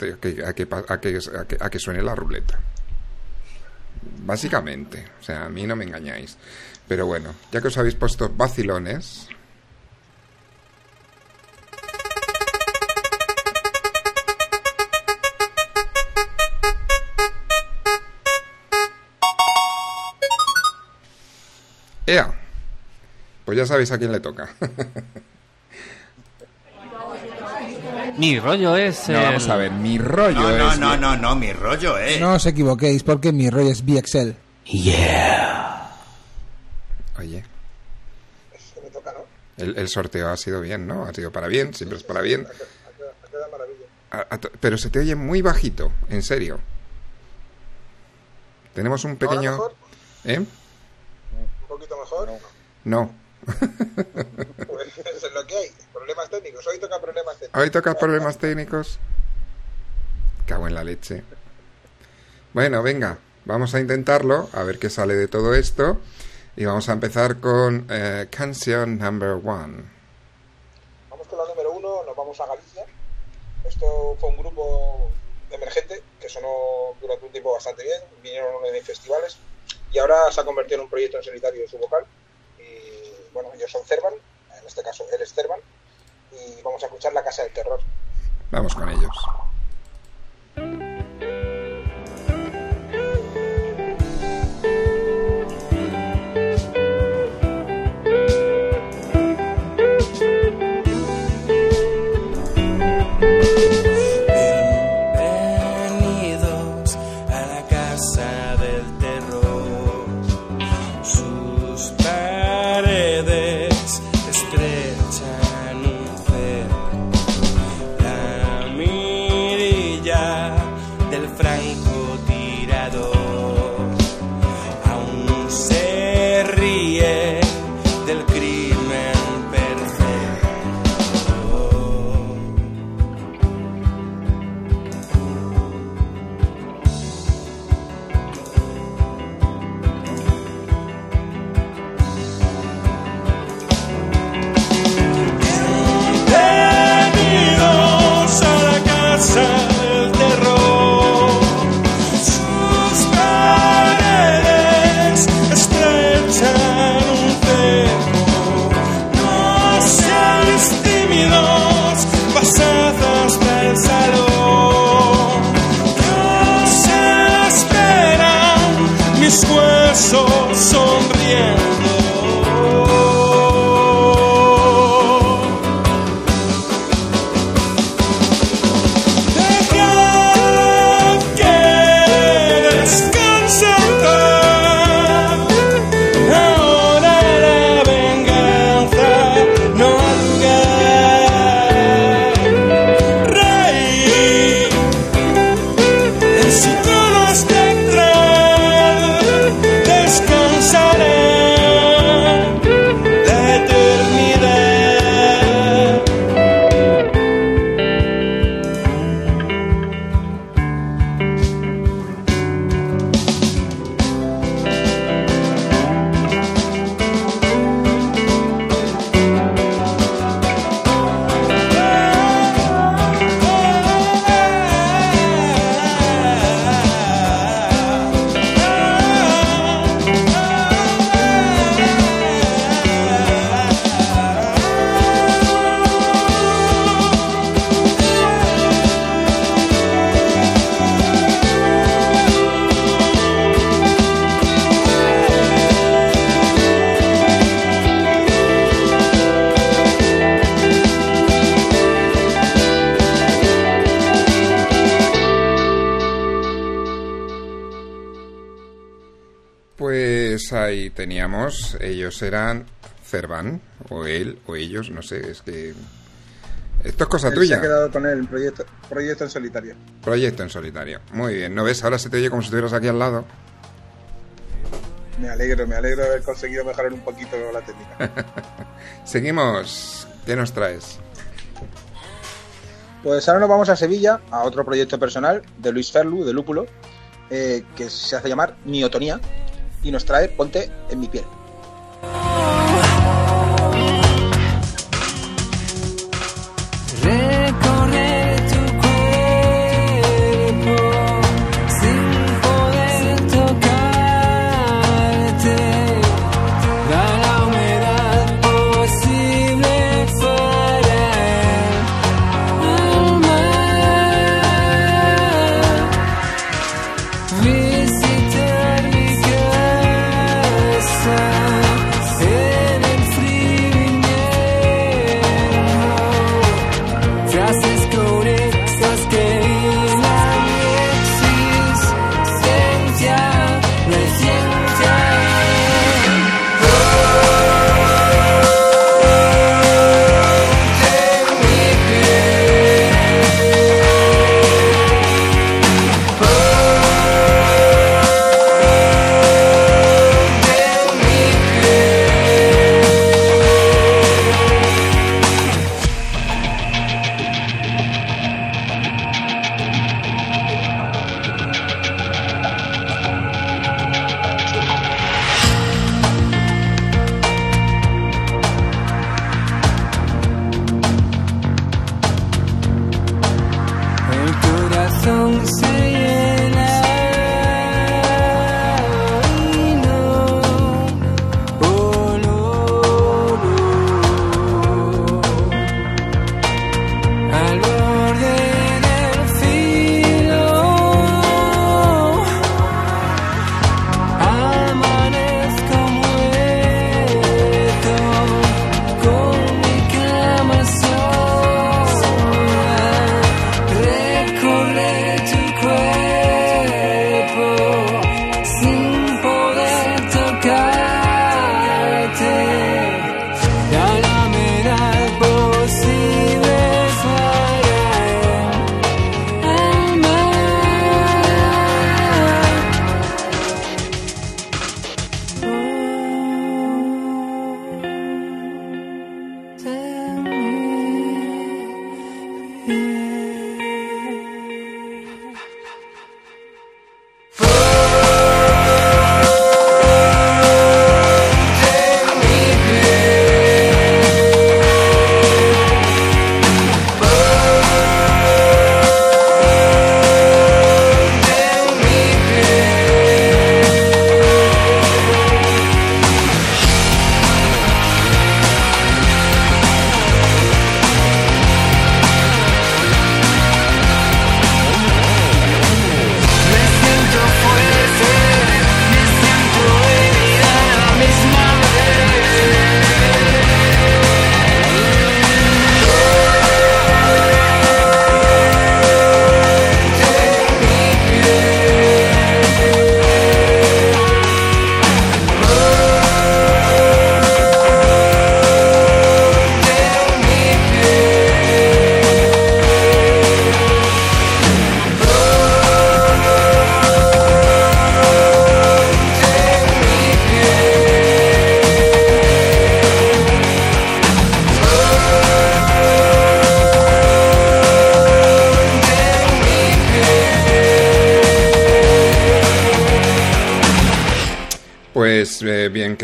a que- a que suene la ruleta. Básicamente, o sea, a mí no me engañáis. Pero bueno, ya que os habéis puesto vacilones, ¡Ea! Pues ya sabéis a quién le toca. Mi rollo es. No, el- vamos a ver, mi rollo No, no, es... no, no, no, mi rollo, eh. No os equivoquéis, porque mi rollo es VXL. Oye, Eso me toca, ¿no? el, el sorteo ha sido bien, ¿no? Ha sido para bien, siempre es para bien. Ha quedado maravilla. A- a to- pero se te oye muy bajito, en serio. Tenemos un pequeño... mejor? ¿Eh? Un poquito mejor. No. Pues eso es lo que hay. Problemas técnicos. Hoy toca problemas técnicos. Hoy toca problemas técnicos. Cago en la leche. Bueno, venga, vamos a intentarlo, a ver qué sale de todo esto. Y vamos a empezar con eh, Canción Number One. Vamos con la número uno, nos vamos a Galicia. Esto fue un grupo emergente que sonó durante un tiempo bastante bien, vinieron en festivales y ahora se ha convertido en un proyecto en solitario de su vocal. Y bueno, ellos son Cervan, en este caso él es Cervan, y vamos a escuchar La Casa del Terror. Vamos con ellos. Eran Cervan, o él, o ellos, no sé, es que... Esto es cosa Él tuya. Se ha quedado con el proyecto, proyecto en solitario. Proyecto en solitario. Muy bien, ¿no ves? Ahora se te oye como si estuvieras aquí al lado. Me alegro, me alegro de haber conseguido mejorar un poquito la técnica. Seguimos. ¿Qué nos traes? Pues ahora nos vamos a Sevilla, a otro proyecto personal de Luis Ferlu, de Lúpulo, eh, que se hace llamar Miotonía, y nos trae Ponte en mi piel.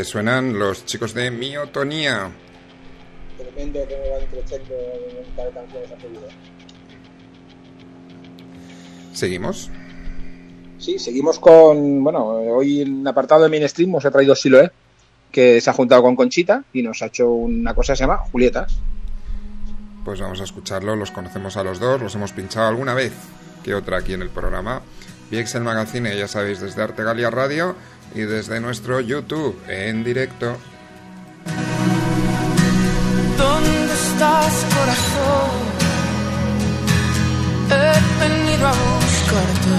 Que suenan los chicos de Miotonía. Tremendo que me van creciendo en un par de canciones a seguido. ¿Seguimos? Sí, seguimos con. Bueno, hoy en el apartado de mainstream os he traído Siloé, que se ha juntado con Conchita y nos ha hecho una cosa que se llama Julietas. Pues vamos a escucharlo, los conocemos a los dos, los hemos pinchado alguna vez que otra aquí en el programa. VXL Magazine, ya sabéis, desde Artegalia Radio y desde nuestro YouTube en directo. ¿Dónde estás, corazón? He venido a buscarte.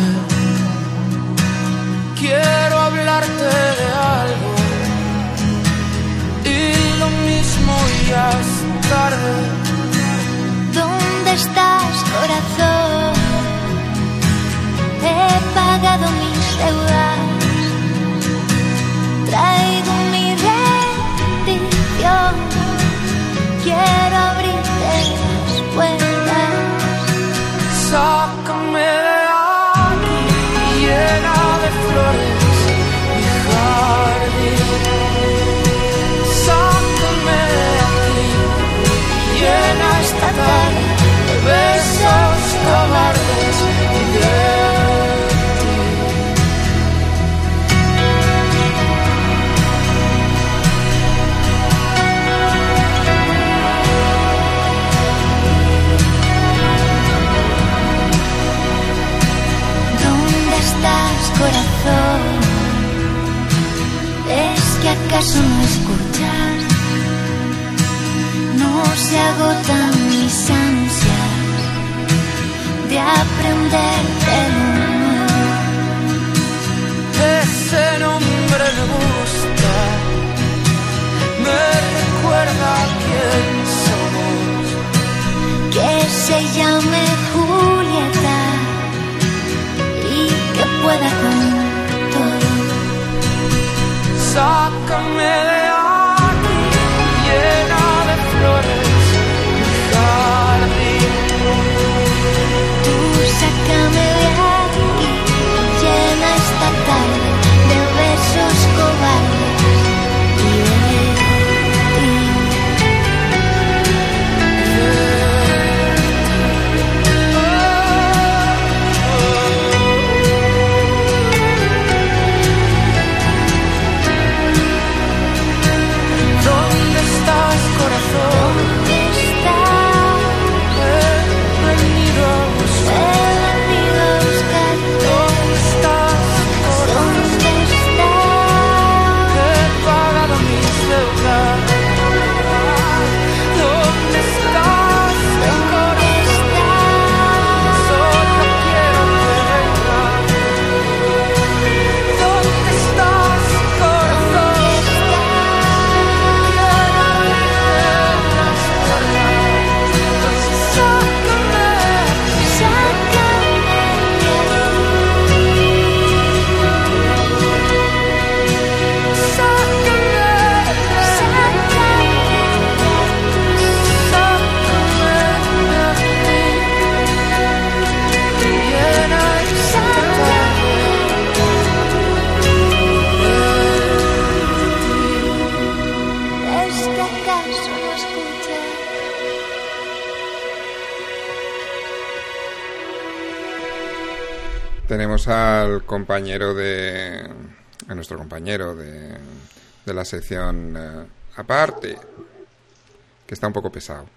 Quiero hablarte de algo. Y lo mismo ya es tarde. ¿Dónde estás, corazón? He pagado mis deudas compañero de. a nuestro compañero de, de la sección eh, aparte, que está un poco pesado.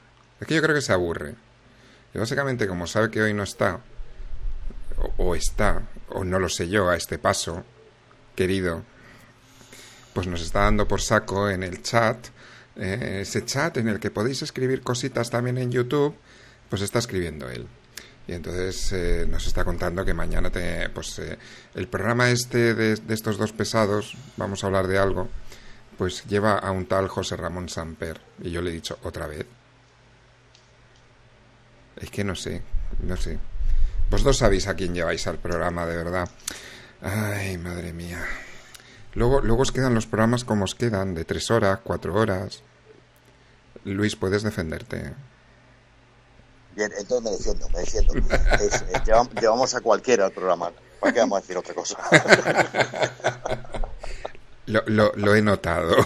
Es que yo creo que se aburre. Y básicamente, como sabe que hoy no está, o, está, o no lo sé yo a este paso, querido, pues nos está dando por saco en el chat, eh, ese chat en el que podéis escribir cositas también en YouTube, pues está escribiendo él. Y entonces eh, nos está contando que mañana te, pues eh, el programa este de, estos dos pesados, vamos a hablar de algo, pues lleva a un tal José Ramón Samper. Y yo le he dicho otra vez. Es que no sé, no sé. Vosotros sabéis a quién lleváis al programa, de verdad. Ay, madre mía. Luego, luego os quedan los programas como os quedan, de tres horas, cuatro horas. Luis, puedes defenderte. Bien, entonces me defiendo, me defiendo. Es, llevamos a cualquiera al programa. ¿Para qué vamos a decir otra cosa? Lo, lo, lo he notado.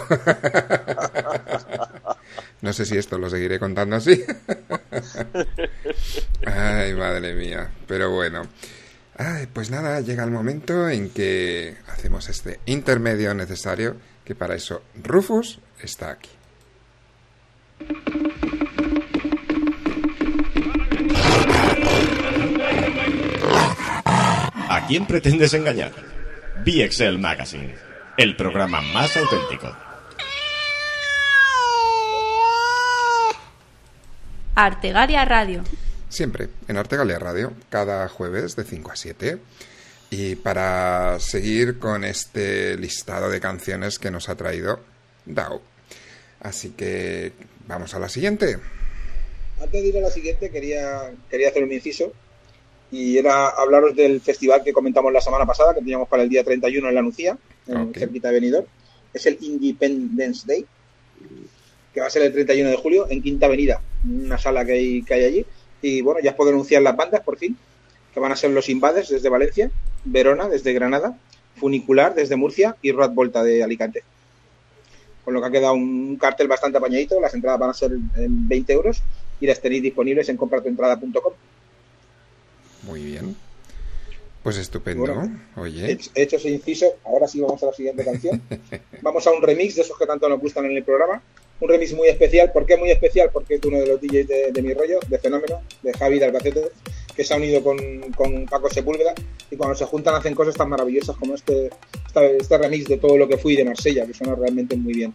No sé si esto lo seguiré contando así. Ay, madre mía. Pero bueno. Ay, pues nada, llega el momento en que hacemos este intermedio necesario, que para eso Rufus está aquí. Quién pretendes engañar? BXL Magazine, el programa más auténtico. Artegalia Radio. Siempre en Artegalia Radio, cada jueves de 5 a 7. Y para seguir con este listado de canciones que nos ha traído Dao. Así que vamos a la siguiente. Antes de ir a la siguiente, quería, quería hacer un inciso y era hablaros del festival que comentamos la semana pasada, que teníamos para el día 31 en la Nucía, en Ok. cerquita de Benidorm. Es el Independence Day, que va a ser el 31 de julio en Quinta Avenida, una sala que hay, que hay allí. Y bueno, ya puedo anunciar las bandas por fin, que van a ser los Invades desde Valencia, Verona desde Granada, Funicular desde Murcia y Road Volta de Alicante. Con lo que ha quedado un cartel bastante apañadito, las entradas van a ser en 20 euros y las tenéis disponibles en compratuentrada.com. Muy bien. Pues estupendo. Bueno, Oye. Hecho- Hecho ese inciso, ahora sí vamos a la siguiente canción. Vamos a un remix de esos que tanto nos gustan en el programa. Un remix muy especial. ¿Por qué muy especial? Porque es uno de los DJs de, de mi rollo, de Fenómeno, de Javi de Albacete, que se ha unido con, con Paco Sepúlveda. Y cuando se juntan hacen cosas tan maravillosas como este, esta- este remix de todo lo que fui de Marsella, que suena realmente muy bien.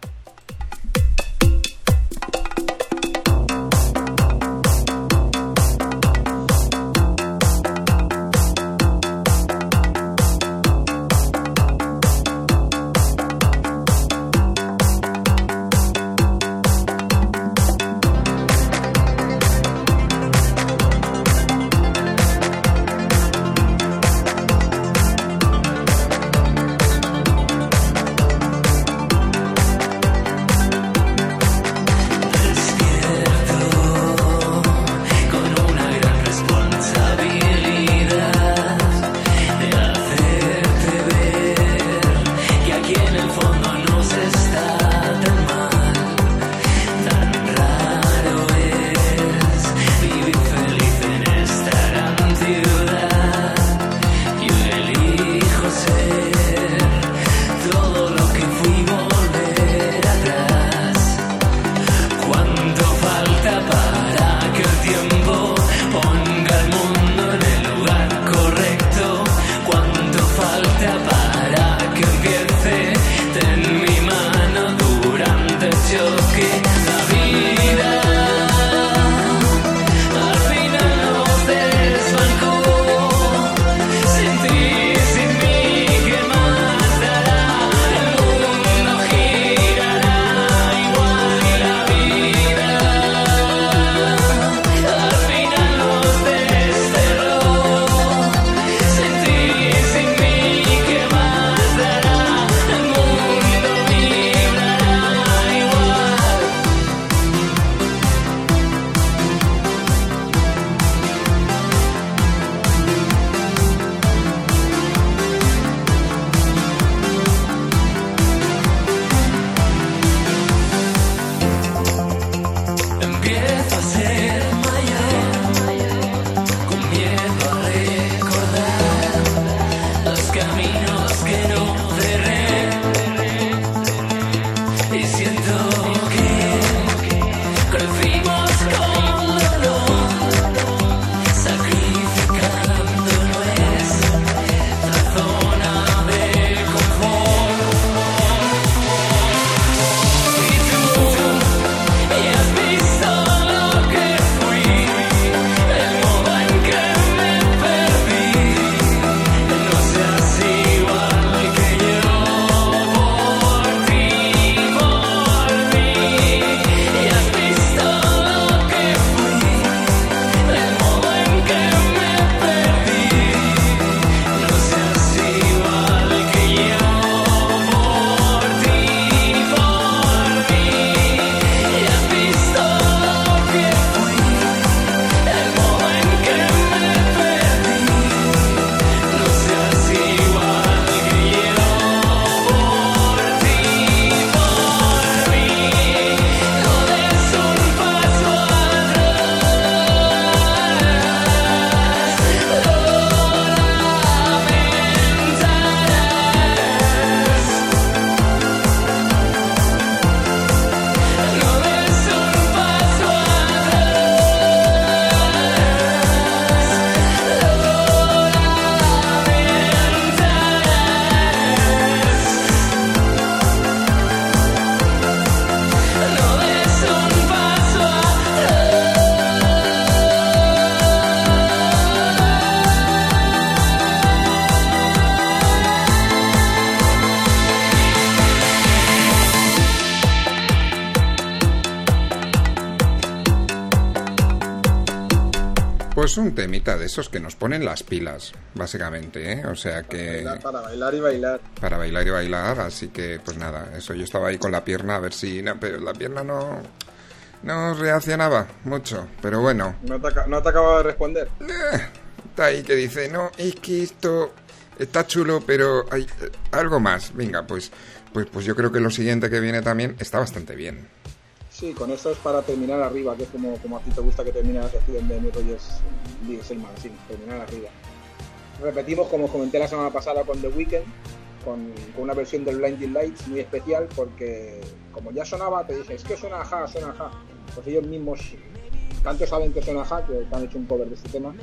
Un temita de esos que nos ponen las pilas, básicamente, ¿eh? O sea que... Bailar para bailar y bailar. Para bailar y bailar, así que pues nada, eso yo estaba ahí con la pierna a ver si... no, pero la pierna no... No reaccionaba mucho, pero bueno, No te, no te acabo de responder. está ahí que dice, no, es que esto está chulo, pero hay eh, algo más. Venga, pues, pues, pues yo creo que lo siguiente que viene también está bastante bien. Sí, con esto es para terminar arriba, que es como, como a ti te gusta que termine la sección de mi es el magazine, terminar arriba. Repetimos, como comenté la semana pasada con The Weeknd, con, una versión del Blinding Lights muy especial, porque como ya sonaba, te dije, es que suena ajá, suena ajá. Pues ellos mismos, tanto saben que suena ajá, que han hecho un cover de este tema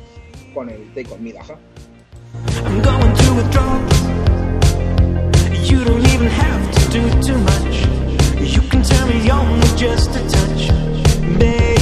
con el Take On Me ajá. I'm going through withdrawals. You don't even have to do much. You can turn me on with just a touch, baby.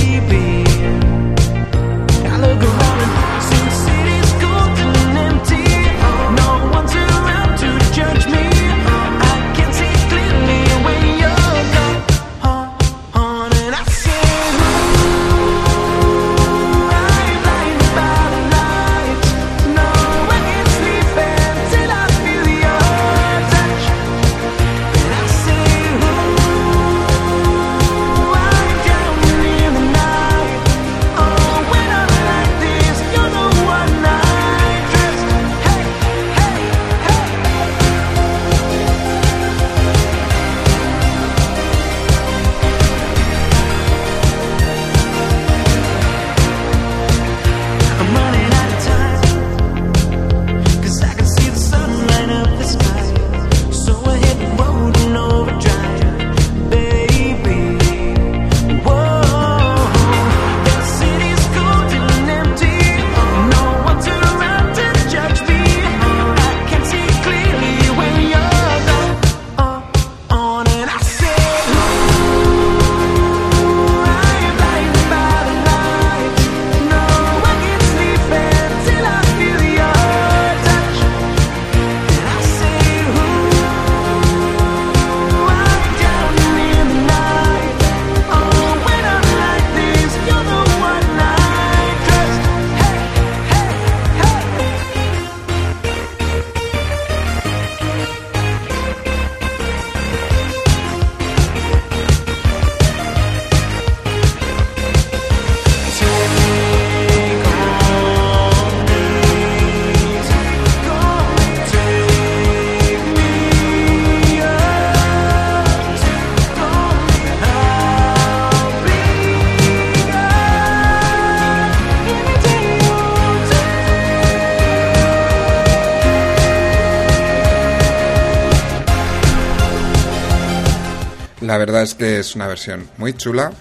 Verdad es que es una versión muy chula,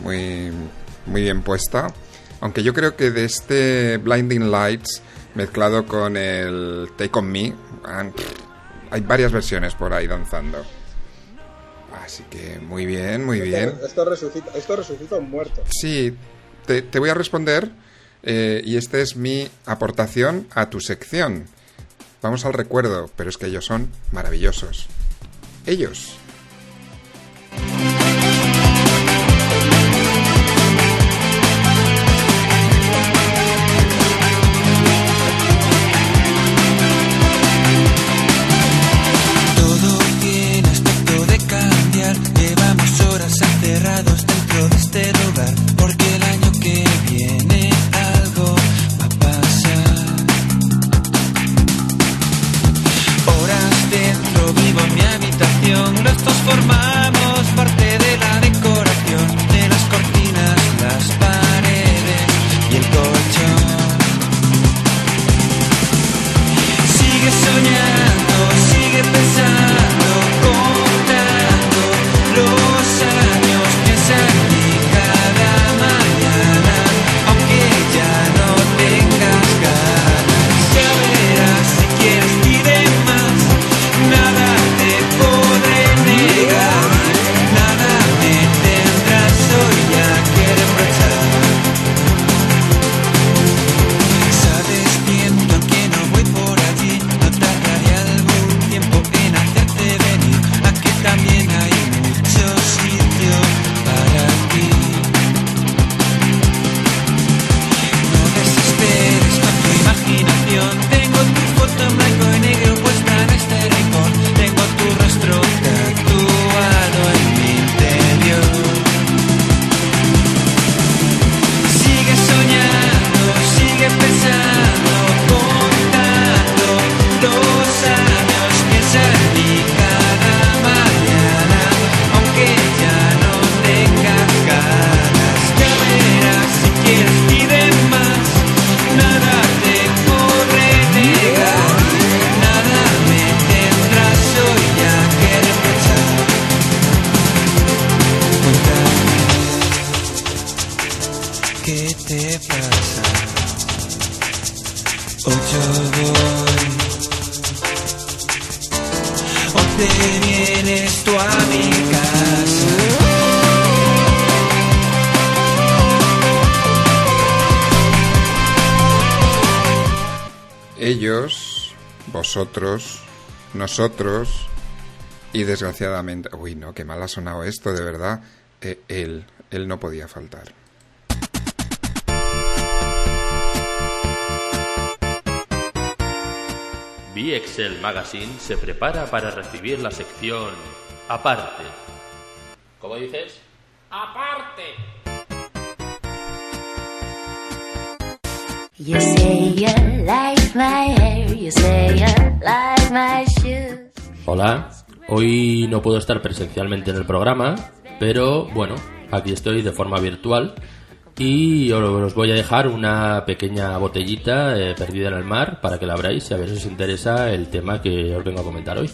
muy, muy bien puesta. Aunque yo creo que de este Blinding Lights mezclado con el Take On Me, hay varias versiones por ahí danzando. Así que muy bien, muy bien. Esto, resucita, esto resucita un muerto. Sí, te, te voy a responder eh, y esta es mi aportación a tu sección. Vamos al recuerdo, pero es que ellos son maravillosos. Ellos. Vosotros, nosotros y desgraciadamente... Uy, no, qué mal ha sonado esto, de verdad. Eh, él, él no podía faltar. BXL Magazine se prepara para recibir la sección Aparte. ¿Cómo dices? Aparte. Hola, hoy no puedo estar presencialmente en el programa, pero bueno, aquí estoy de forma virtual y os os voy a dejar una pequeña botellita eh, perdida en el mar para que la abráis y a ver si os interesa el tema que os vengo a comentar hoy.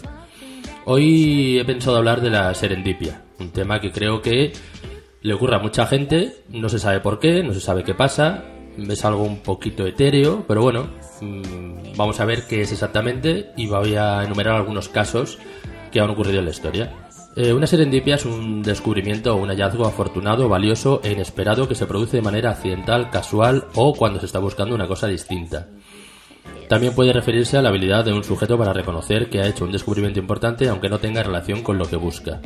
Hoy he pensado hablar de la serendipia, un tema que creo que le ocurre a mucha gente, no se sabe por qué, no se sabe qué pasa, es algo un poquito etéreo, pero bueno, mm, vamos a ver qué es exactamente y voy a enumerar algunos casos que han ocurrido en la historia. Eh, una serendipia es un descubrimiento o un hallazgo afortunado, valioso e inesperado que se produce de manera accidental, casual o cuando se está buscando una cosa distinta. También puede referirse a la habilidad de un sujeto para reconocer que ha hecho un descubrimiento importante aunque no tenga relación con lo que busca.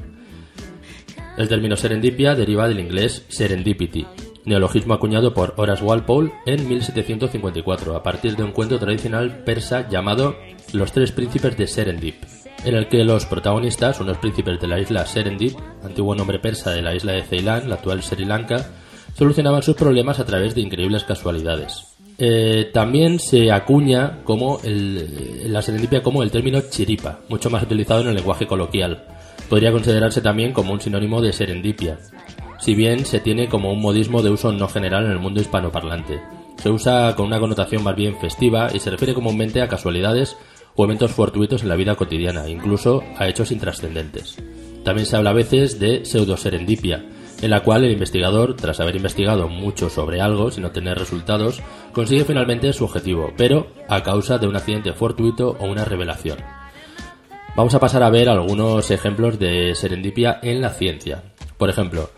El término serendipia deriva del inglés serendipity, neologismo acuñado por Horace Walpole en 1754 a partir de un cuento tradicional persa llamado Los tres príncipes de Serendip, en el que los protagonistas, unos príncipes de la isla Serendip, antiguo nombre persa de la isla de Ceilán, la actual Sri Lanka, solucionaban sus problemas a través de increíbles casualidades. Eh, también se acuña como el- la serendipia como el término chiripa, mucho más utilizado en el lenguaje coloquial. Podría considerarse también como un sinónimo de serendipia, si bien se tiene como un modismo de uso no general en el mundo hispanoparlante. Se usa con una connotación más bien festiva y se refiere comúnmente a casualidades o eventos fortuitos en la vida cotidiana, incluso a hechos intrascendentes. También se habla a veces de pseudoserendipia, en la cual el investigador, tras haber investigado mucho sobre algo sin obtener resultados, consigue finalmente su objetivo, pero a causa de un accidente fortuito o una revelación. Vamos a pasar a ver algunos ejemplos de serendipia en la ciencia. Por ejemplo,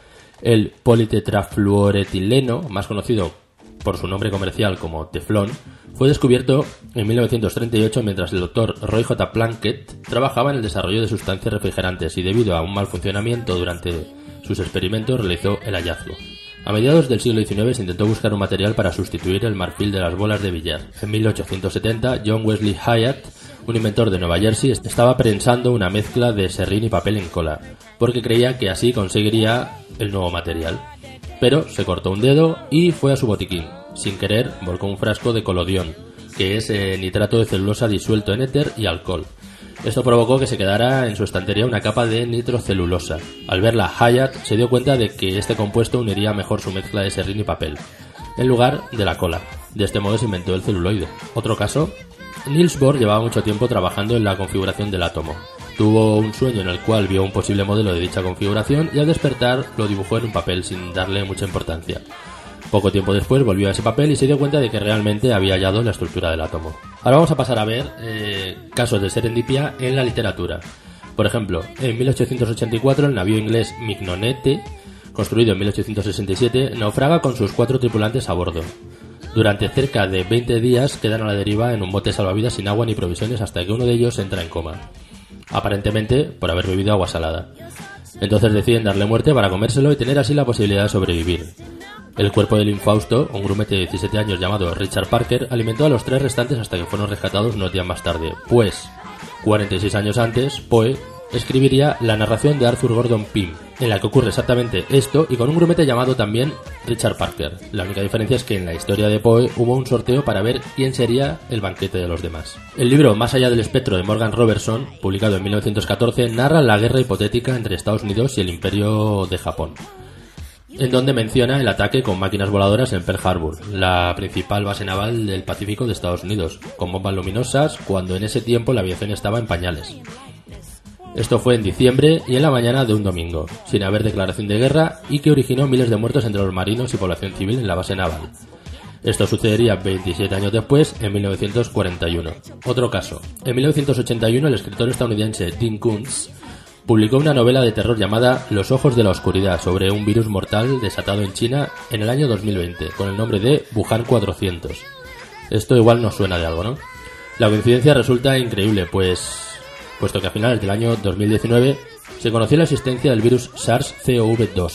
el politetrafluoretileno, más conocido por su nombre comercial como teflón, fue descubierto en 1938 mientras el doctor Roy J. Plunkett trabajaba en el desarrollo de sustancias refrigerantes y debido a un mal funcionamiento durante sus experimentos realizó el hallazgo. A mediados del siglo XIX se intentó buscar un material para sustituir el marfil de las bolas de billar. En 1870, John Wesley Hyatt, un inventor de Nueva Jersey, estaba prensando una mezcla de serrín y papel en cola, porque creía que así conseguiría el nuevo material. Pero se cortó un dedo y fue a su botiquín. Sin querer, volcó un frasco de colodión, que es eh, nitrato de celulosa disuelto en éter y alcohol. Esto provocó que se quedara en su estantería una capa de nitrocelulosa. Al verla, Hyatt se dio cuenta de que este compuesto uniría mejor su mezcla de serrín y papel, en lugar de la cola. De este modo se inventó el celuloide. Otro caso, Niels Bohr llevaba mucho tiempo trabajando en la configuración del átomo. Tuvo un sueño en el cual vio un posible modelo de dicha configuración y al despertar lo dibujó en un papel sin darle mucha importancia. Poco tiempo después volvió a ese papel y se dio cuenta de que realmente había hallado la estructura del átomo. Ahora vamos a pasar a ver eh, casos de serendipia en la literatura. Por ejemplo, en 1884 el navío inglés Mignonette, construido en 1867, naufraga con sus cuatro tripulantes a bordo. Durante cerca de 20 días quedan a la deriva en un bote salvavidas sin agua ni provisiones hasta que uno de ellos entra en coma. Aparentemente por haber bebido agua salada. Entonces deciden darle muerte para comérselo y tener así la posibilidad de sobrevivir. El cuerpo del infausto, un grumete de 17 años llamado Richard Parker, alimentó a los tres restantes hasta que fueron rescatados unos días más tarde, pues, 46 años antes, Poe escribiría la narración de Arthur Gordon Pym, en la que ocurre exactamente esto y con un grumete llamado también Richard Parker. La única diferencia es que en la historia de Poe hubo un sorteo para ver quién sería el banquete de los demás. El libro Más allá del espectro de Morgan Robertson, publicado en 1914, narra la guerra hipotética entre Estados Unidos y el Imperio de Japón en donde menciona el ataque con máquinas voladoras en Pearl Harbor, la principal base naval del Pacífico de Estados Unidos, con bombas luminosas cuando en ese tiempo la aviación estaba en pañales. Esto fue en diciembre y en la mañana de un domingo, sin haber declaración de guerra y que originó miles de muertos entre los marinos y población civil en la base naval. Esto sucedería 27 años después, en 1941. Otro caso. En 1981 el escritor estadounidense Dean Koontz publicó una novela de terror llamada Los ojos de la oscuridad sobre un virus mortal desatado en China en el año 2020 con el nombre de Wuhan 400. Esto igual nos suena de algo, ¿no? La coincidencia resulta increíble, pues puesto que a finales del año 2019 se conoció la existencia del virus SARS-CoV-2,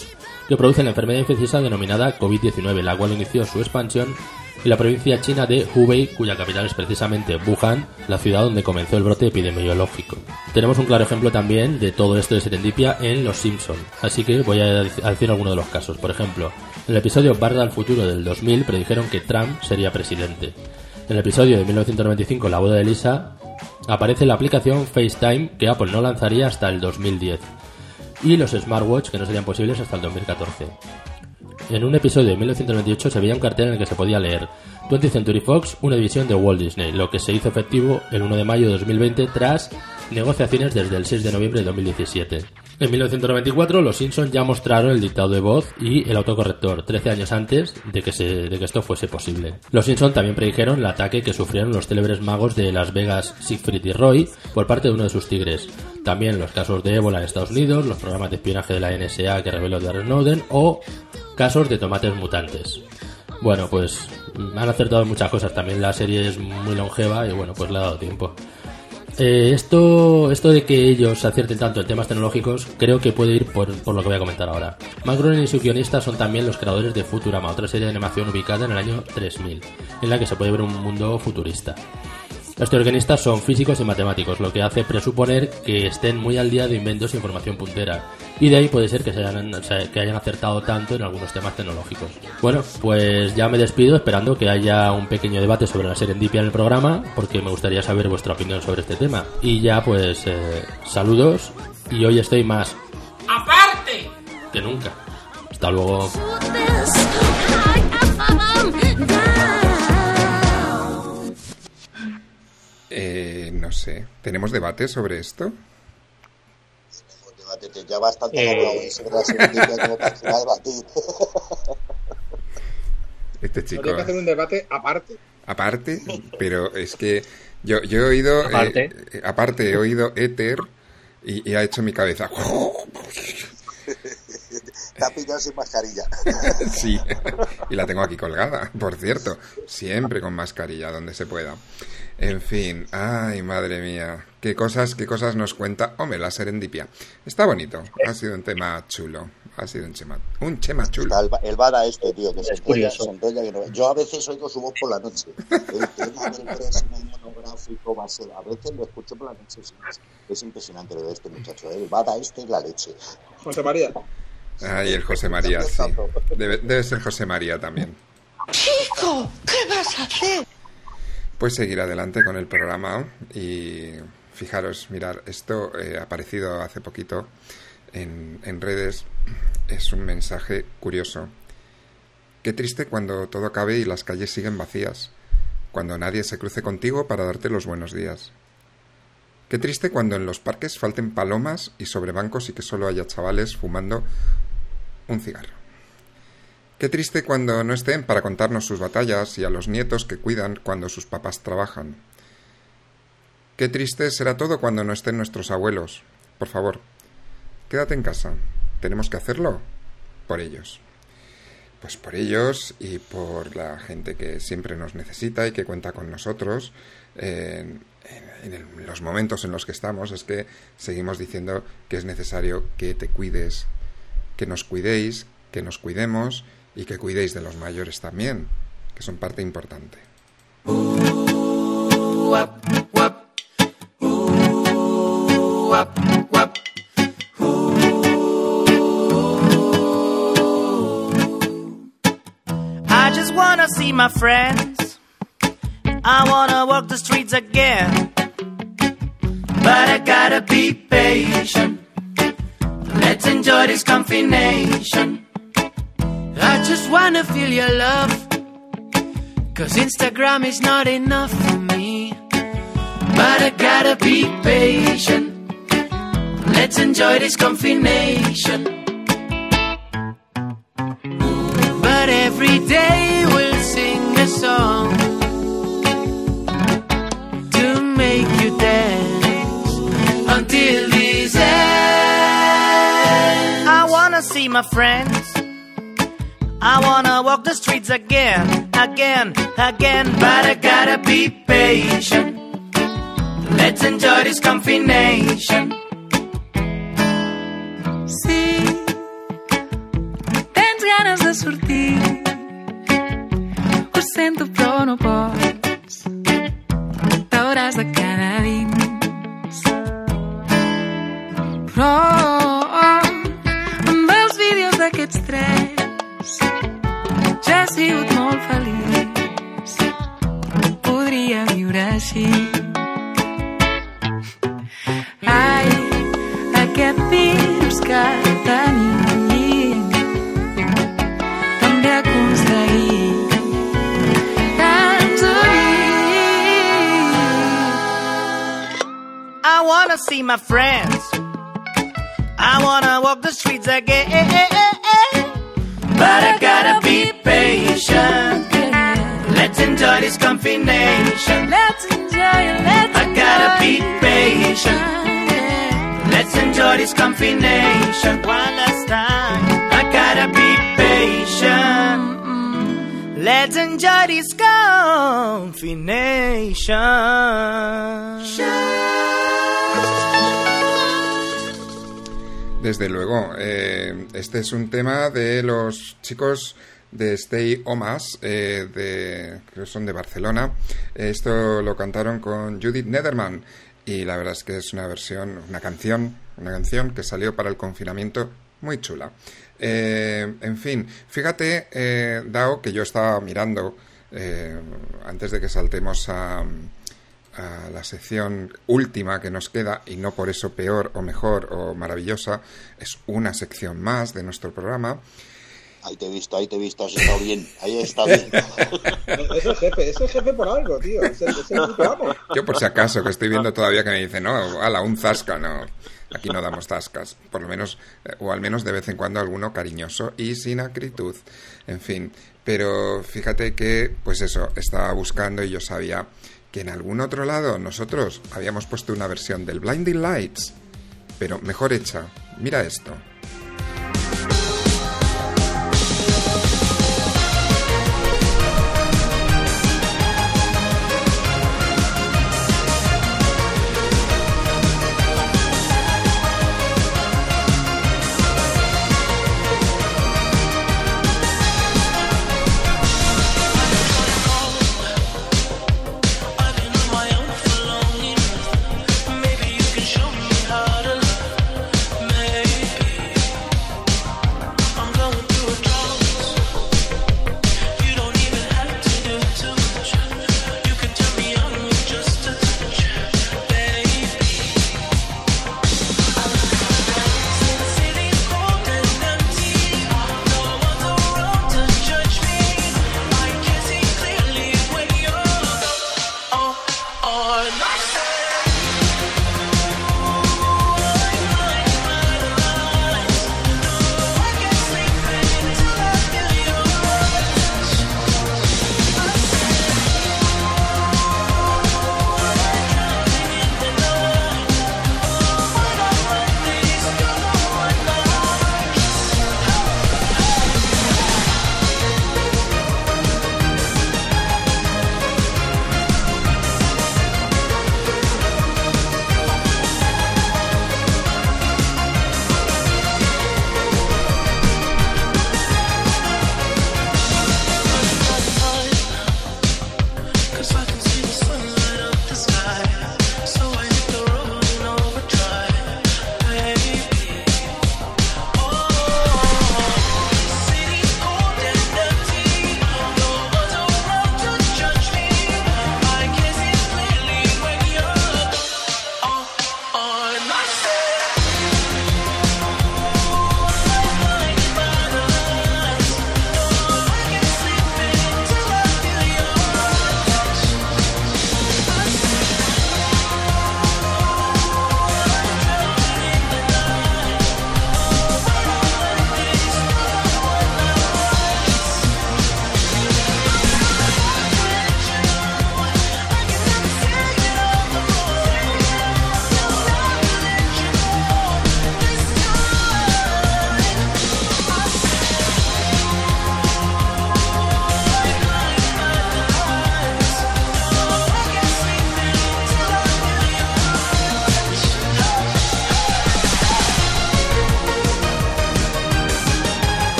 que produce la enfermedad infecciosa denominada COVID-19, la cual inició su expansión en la provincia china de Hubei, cuya capital es precisamente Wuhan, la ciudad donde comenzó el brote epidemiológico. Tenemos un claro ejemplo también de todo esto de serendipia en Los Simpson, así que voy a decir algunos de los casos. Por ejemplo, en el episodio Barda al futuro del 2000 predijeron que Trump sería presidente. En el episodio de 1995 La boda de Lisa aparece la aplicación FaceTime que Apple no lanzaría hasta el 2010 y los smartwatch que no serían posibles hasta el 2014. En un episodio de 1998 se veía un cartel en el que se podía leer 20th Century Fox, una división de Walt Disney, lo que se hizo efectivo el 1 de mayo de 2020 tras negociaciones desde el 6 de noviembre de 2017. En 1994 los Simpsons ya mostraron el dictado de voz y el autocorrector, 13 años antes de que, se, de que esto fuese posible. Los Simpsons también predijeron el ataque que sufrieron los célebres magos de Las Vegas, Siegfried y Roy, por parte de uno de sus tigres. También los casos de ébola en Estados Unidos, los programas de espionaje de la NSA que reveló Darren Snowden o casos de tomates mutantes. Bueno, pues han acertado muchas cosas. También la serie es muy longeva y bueno, pues le ha dado tiempo. Eh, esto, esto de que ellos acierten tanto en temas tecnológicos, creo que puede ir por, por lo que voy a comentar ahora. Groening y su guionista son también los creadores de Futurama, otra serie de animación ubicada en el año 3000, en la que se puede ver un mundo futurista. Los teorguionistas son físicos y matemáticos, lo que hace presuponer que estén muy al día de inventos e información puntera, y de ahí puede ser que, se hayan, que hayan acertado tanto en algunos temas tecnológicos. Bueno, pues ya me despido esperando que haya un pequeño debate sobre la serendipia en el programa, porque me gustaría saber vuestra opinión sobre este tema. Y ya pues eh, saludos, y hoy estoy más ¡Aparte! que nunca. Hasta luego. Eh, no sé. ¿Tenemos debate sobre esto? Debate, ya bastante Eh. sobre la serendipia como para hacer debatir. Este chico. Habría que hacer un debate aparte. Aparte, pero es que yo, yo he oído. eh, Aparte. eh, aparte, he oído Ether y, y ha hecho mi cabeza. Te ha pillado sin mascarilla. sí, y la tengo aquí colgada, por cierto. Siempre con mascarilla, donde se pueda. En fin, ay, madre mía. Qué cosas, qué cosas nos cuenta. Hombre, la serendipia. Está bonito. Ha sido un tema chulo. Ha sido un chema, un chema chulo. El, el bada este, tío, que se enrolla, se enrolla que no- Yo a veces oigo su voz por la noche. El tema del próximo monográfico va a ser. A veces lo escucho por la noche. Es, es impresionante lo de este muchacho. ¿eh? El bada este y la leche. José María. Ay, el José María, sí. Debe, debe ser José María también. Chico, ¿qué vas a hacer? Pues seguir adelante con el programa y fijaros, mirar, esto eh, ha aparecido hace poquito en, en redes, es un mensaje curioso. Qué triste cuando todo acabe y las calles siguen vacías, cuando nadie se cruce contigo para darte los buenos días. Qué triste cuando en los parques falten palomas y sobre bancos y que solo haya chavales fumando un cigarro. Qué triste cuando no estén para contarnos sus batallas y a los nietos que cuidan cuando sus papás trabajan. Qué triste será todo cuando no estén nuestros abuelos. Por favor, quédate en casa. Tenemos que hacerlo por ellos. Pues por ellos y por la gente que siempre nos necesita y que cuenta con nosotros en, en- los momentos en los que estamos. Es que seguimos diciendo que es necesario que te cuides, que nos cuidéis, que nos cuidemos y que cuidéis de los mayores también, que son parte importante. I just wanna see my friends. I wanna walk the streets again. But I gotta be patient. Let's enjoy this combination. I just wanna feel your love. Cause Instagram is not enough for me. But I gotta be patient. Let's enjoy this combination. But every day we'll sing a song my friends. I wanna walk the streets again, again, again, but I gotta be patient. Let's enjoy this combination. Sí, tens ganes de sortir. Ho sento, però no pots. T'hauràs de quedar dins. Però tres ja he sigut molt feliç. Podria viure així. Ai, aquest virus que tenim també oïts. I wanna see my friends. I wanna walk the streets again. But I gotta be patient. Let's enjoy this combination. Let's enjoy it, let's I gotta be patient. Let's enjoy this combination. One last time. I gotta be patient. Let's enjoy this combination. Desde luego, eh, este es un tema de los chicos de Stay Omas, eh, de, que son de Barcelona. Esto lo cantaron con Judith Nederman y la verdad es que es una versión, una canción, una canción que salió para el confinamiento muy chula. Eh, en fin, fíjate, eh, Dao, que yo estaba mirando eh, antes de que saltemos a, a la sección última que nos queda, y no por eso peor o mejor o maravillosa, es una sección más de nuestro programa. Ahí te he visto, ahí te he visto, has estado bien, ahí está bien. Es el jefe, es el jefe por algo, tío. Es el, es el amo. Yo por si acaso, que estoy viendo todavía que me dice, no, ala, un zasca, no. Aquí no damos zascas, por lo menos, eh, o al menos de vez en cuando alguno cariñoso y sin acritud. En fin, pero fíjate que, pues eso, estaba buscando y yo sabía que en algún otro lado nosotros habíamos puesto una versión del Blinding Lights, pero mejor hecha. Mira esto.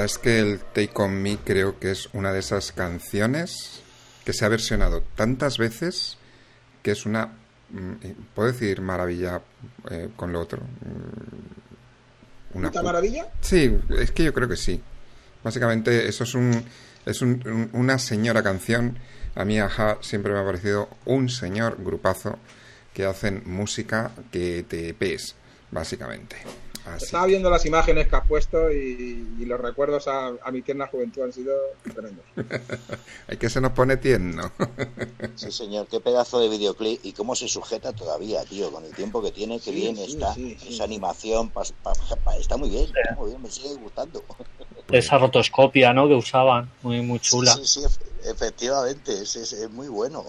Verdad es que el Take On Me creo que es una de esas canciones que se ha versionado tantas veces que es una, mm, puedo decir maravilla eh, con lo otro. Mm, Una ¿Puta pu- maravilla? Sí, es que yo creo que sí. Básicamente eso es un es un- un- una señora canción. A mí Aja siempre me ha parecido un señor grupazo que hacen música que te pes, básicamente. Así. Estaba viendo las imágenes que has puesto y, y los recuerdos a, a mi tierna juventud han sido tremendos. Hay que se nos pone tierno. Sí, señor, qué pedazo de videoclip y cómo se sujeta todavía, tío, con el tiempo que tiene, que Sí, bien sí, está. sí, sí. Esa animación pas- pa- pa- está muy bien, está muy bien, me sigue gustando. Esa rotoscopia, ¿no? Que usaban, muy, muy chula. Sí, sí, efe- efectivamente, es, es- es muy bueno.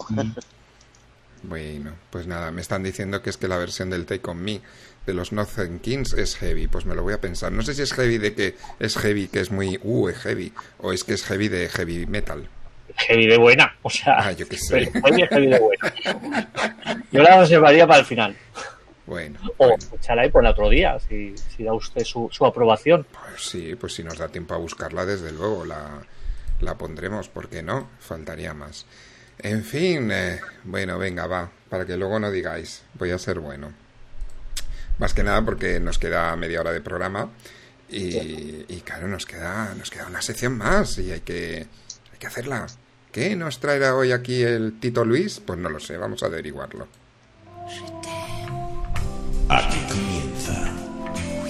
Bueno, pues nada, me están diciendo que es que la versión del Take On Me de los Northern Kings es heavy, pues me lo voy a pensar. No sé si es heavy de que es heavy, que es muy, uh, es heavy, o es que es heavy de heavy metal. Heavy de buena, o sea. Ah, yo qué sé. Heavy, heavy de buena. Yo la reservaría para el final. Bueno, O escúchala y ponla otro día, si, si da usted su, su aprobación. pues sí, pues si nos da tiempo a buscarla, desde luego la, la pondremos, ¿por qué no? Faltaría más. En fin, eh, bueno, venga, va, para que luego no digáis, voy a ser bueno. Más que nada porque nos queda media hora de programa y, y claro, nos queda, nos queda una sección más y hay que, hay que hacerla. ¿Qué nos traerá hoy aquí el Tito Luis? Pues no lo sé, vamos a averiguarlo. Aquí comienza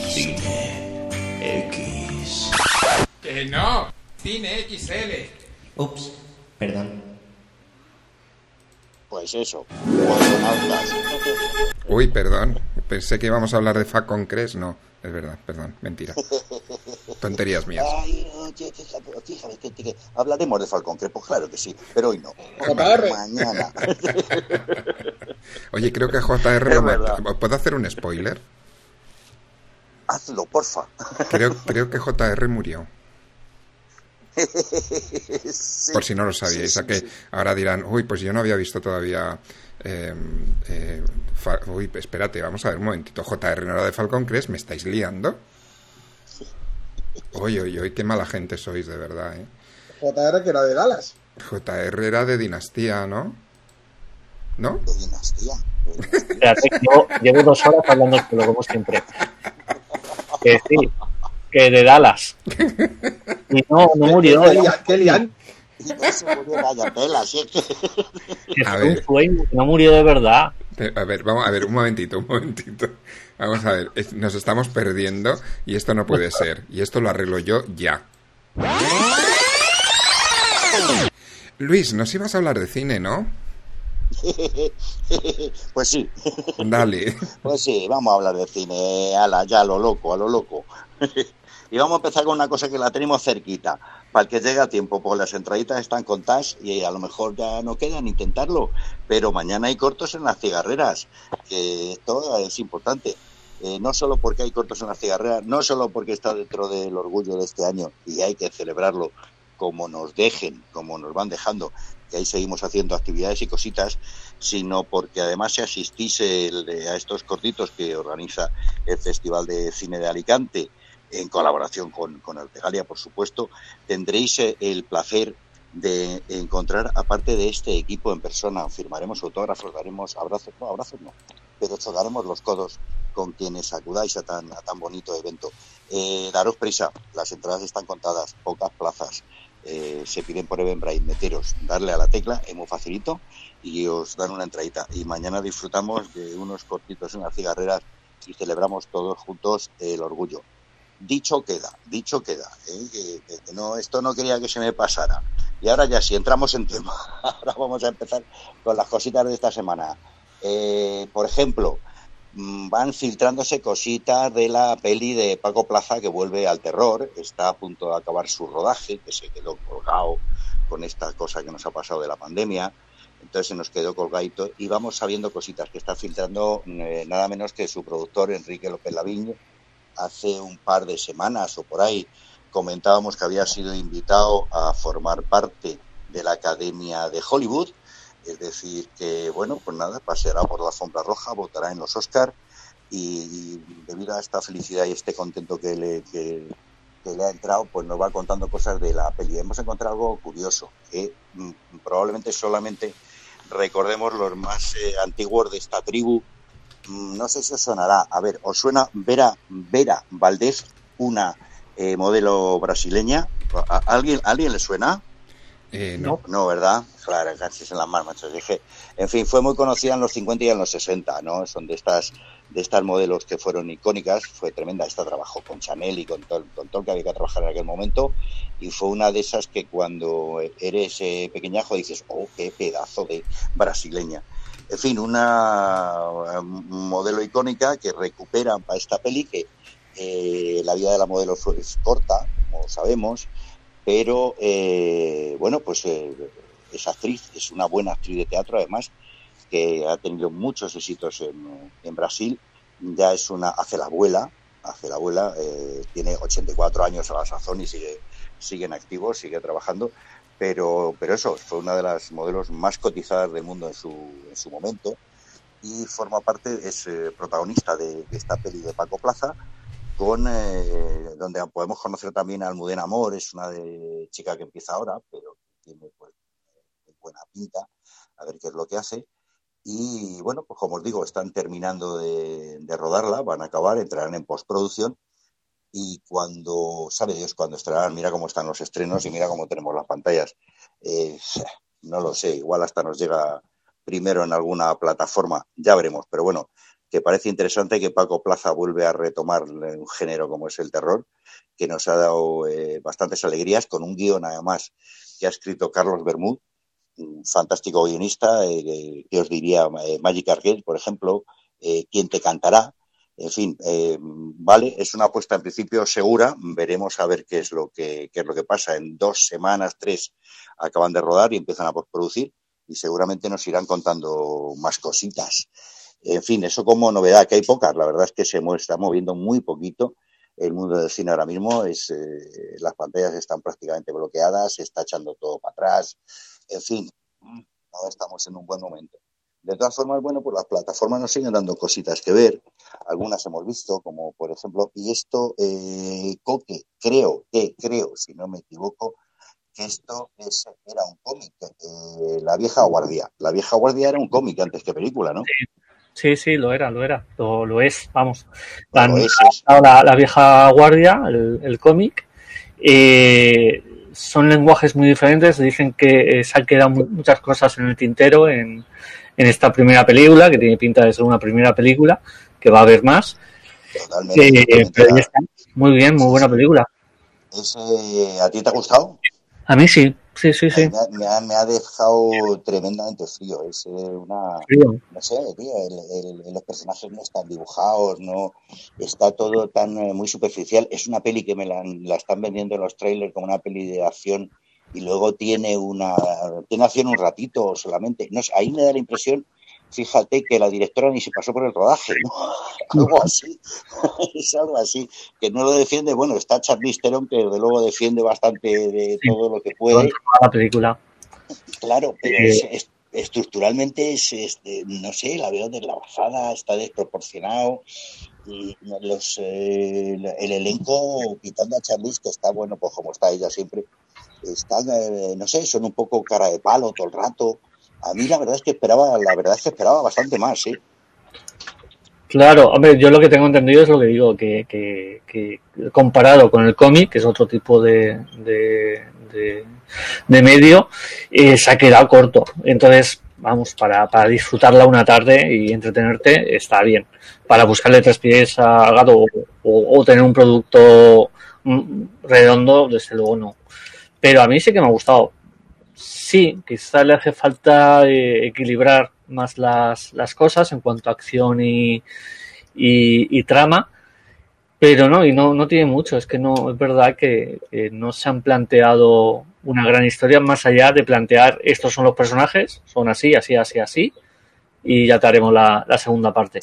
Cine X. Que no, Cine XL. Ups, perdón. Pues eso. Uy, perdón, pensé que íbamos a hablar de Fac con Cres, no, es verdad, perdón, mentira. Tonterías mías. Ay, oye, fíjate, fíjate que, que- hablaremos de Falcon Crest, pues claro que sí, pero hoy no. JR. Mañana. Oye, creo que JR... No me-. ¿Puedo hacer un spoiler? Hazlo, porfa. Creo, creo que JR murió. Sí. Por si no lo sabíais, Sí, a que sí. ahora dirán, uy, pues yo no había visto todavía. Eh, eh, fa- uy, espérate, vamos a ver un momentito. JR no era de Falcon Crest, ¿me estáis liando? Uy, uy, uy, qué mala gente sois, de verdad, ¿eh? JR que era de Dallas. JR era de Dinastía, ¿no? ¿No? De dinastía. Espérate, que yo llevo dos horas hablando solo, como siempre. Que sí, que de Dallas. Y no, no murió. ¿Qué, qué murió vaya tela, si es que... A ver. sueño, que no murió de verdad. A ver, vamos a ver, un momentito, un momentito. Vamos a ver, nos estamos perdiendo y esto no puede ser. Y esto lo arreglo yo ya. Luis, nos ibas a hablar de cine, ¿no? Pues sí. Dale. Pues sí, vamos a hablar de cine, ala, ya a lo loco, a lo loco. Y vamos a empezar con una cosa que la tenemos cerquita, para que llegue a tiempo, porque las entraditas están contadas y a lo mejor ya no quedan intentarlo, pero mañana hay cortos en las cigarreras, que esto es importante. Eh, no solo porque hay cortos en las cigarreras, no solo porque está dentro del orgullo de este año y hay que celebrarlo como nos dejen, como nos van dejando, que ahí seguimos haciendo actividades y cositas, sino porque además si asistís a estos cortitos que organiza el Festival de Cine de Alicante, en colaboración con, con Artegalia, por supuesto, tendréis eh, el placer de encontrar, aparte de este equipo en persona, firmaremos autógrafos, daremos abrazos, no, abrazos no, pero chocaremos los codos con quienes acudáis a tan, a tan bonito evento. Eh, daros prisa, las entradas están contadas, pocas plazas, eh, se piden por Eventbrite, meteros, darle a la tecla, es muy facilito, y os dan una entradita. Y mañana disfrutamos de unos cortitos en las cigarreras y celebramos todos juntos el orgullo. Dicho queda, dicho queda, ¿eh? no, esto no quería que se me pasara. Y ahora ya sí, entramos en tema. Ahora vamos a empezar con las cositas de esta semana. Eh, por ejemplo, mm, van filtrándose cositas de la peli de Paco Plaza que vuelve al terror. Está a punto de acabar su rodaje, que se quedó colgado con esta cosa que nos ha pasado de la pandemia. Entonces se nos quedó colgadito y vamos sabiendo cositas que está filtrando eh, nada menos que su productor Enrique López Lavigne. Hace un par de semanas o por ahí comentábamos que había sido invitado a formar parte de la Academia de Hollywood. Es decir, que bueno, pues nada, paseará por la alfombra roja, votará en los Oscar y, debido a esta felicidad y este contento que le, que, que le ha entrado, pues nos va contando cosas de la peli. Hemos encontrado algo curioso, que mm, probablemente solamente recordemos los más eh, antiguos de esta tribu. Mm, No sé si os sonará. A ver, ¿os suena Vera, Vera Valdés, una eh, modelo brasileña? ¿A, alguien, ¿a alguien le suena? Eh, no. No, ¿verdad? Claro, casi en las más, macho. Dije, en fin, fue muy conocida en los 50 y en los 60, ¿no? Son de estas de estas modelos que fueron icónicas, fue tremenda. Esta trabajó con Chanel y con todo, con todo el que había que trabajar en aquel momento. Y fue una de esas que cuando eres eh, pequeñajo dices, oh, qué pedazo de brasileña. En fin, una modelo icónica que recuperan para esta peli que eh, la vida de la modelo es corta, como sabemos, pero eh, bueno, pues eh, es actriz, es una buena actriz de teatro además, que ha tenido muchos éxitos en, en Brasil, ya es una, hace la abuela, hace la abuela, eh, tiene 84 años a la sazón y sigue, sigue en activo, sigue trabajando, pero, pero eso, fue una de las modelos más cotizadas del mundo en su, en su momento y forma parte, es eh, protagonista de, esta peli de Paco Plaza, con eh, donde podemos conocer también a Almudena Amor, es una chica que empieza ahora, pero tiene pues, buena pinta, a ver qué es lo que hace. Y bueno, pues como os digo, están terminando de rodarla, van a acabar, entrarán en postproducción y cuando, sabe Dios cuando estrenarán, mira cómo están los estrenos y mira cómo tenemos las pantallas. Eh, no lo sé, igual hasta nos llega primero en alguna plataforma, ya veremos, pero bueno, que parece interesante que Paco Plaza vuelve a retomar un género como es el terror, que nos ha dado eh, bastantes alegrías, con un guion además que ha escrito Carlos Bermud, un fantástico guionista, eh, que os diría eh, Magic Arcade, por ejemplo, ¿Quién te cantará? En fin, eh, vale, es una apuesta en principio segura, veremos a ver qué es lo que, qué es lo que pasa. En dos semanas, tres, acaban de rodar y empiezan a postproducir y seguramente nos irán contando más cositas. En fin, eso como novedad, que hay pocas, la verdad es que se está moviendo muy poquito el mundo del cine ahora mismo, es, eh, las pantallas están prácticamente bloqueadas, se está echando todo para atrás, en fin, no estamos en un buen momento. De todas formas, bueno, pues las plataformas nos siguen dando cositas que ver, algunas hemos visto, como por ejemplo, y esto, eh, Coque, creo que, creo, si no me equivoco, que esto es, era un cómic, eh, La vieja guardia. La vieja guardia era un cómic antes que película, ¿no? Sí, sí, lo era, lo era, lo, lo es, vamos. Lo es, la, la vieja guardia, el, el cómic. Eh, son lenguajes muy diferentes. Dicen que eh, se han quedado mu- muchas cosas en el tintero en, en esta primera película, que tiene pinta de ser una primera película, que va a haber más. Totalmente. Eh, pero ya está. Muy bien, muy buena película. Ese, ¿A ti te ha gustado? A mí sí, sí, sí, sí. Me ha, me ha- me ha dejado tremendamente frío. Es eh, una. Frío. No sé, tío, el- el- los personajes no están dibujados, no. Está todo tan eh, muy superficial. Es una peli que me la, la están vendiendo en los trailers como una peli de acción y luego tiene una. Tiene acción un ratito solamente. No ahí me da la impresión. Fíjate que la directora ni se pasó por el rodaje, ¿no? Algo así. es algo así. Que no lo defiende. Bueno, está Charlize Theron, que desde luego defiende bastante de todo lo que puede. La película. Claro, pero Eh, es, es- estructuralmente es, es no sé, la veo deslavazada, está desproporcionado. Los, eh, el elenco, quitando a Charlize, que está bueno, pues como está ella siempre, están, eh, no sé, son un poco cara de palo todo el rato. A mí la verdad es que esperaba, la verdad es que esperaba bastante más, sí. Claro, hombre, yo lo que tengo entendido es lo que digo, que, que, comparado con el cómic, que es otro tipo de, de, de, de medio, eh, se ha quedado corto. Entonces, vamos, para, para disfrutarla una tarde y entretenerte, está bien. Para buscarle tres pies al gato o, tener un producto mm, redondo, desde luego no. Pero a mí sí que me ha gustado. Sí, quizá le hace falta eh, equilibrar más las, las cosas en cuanto a acción y, y, trama, pero no, y no, no tiene mucho. Es que no, es verdad que, no se han planteado una gran historia más allá de plantear estos son los personajes, son así, así, así, así, y ya te haremos la segunda parte.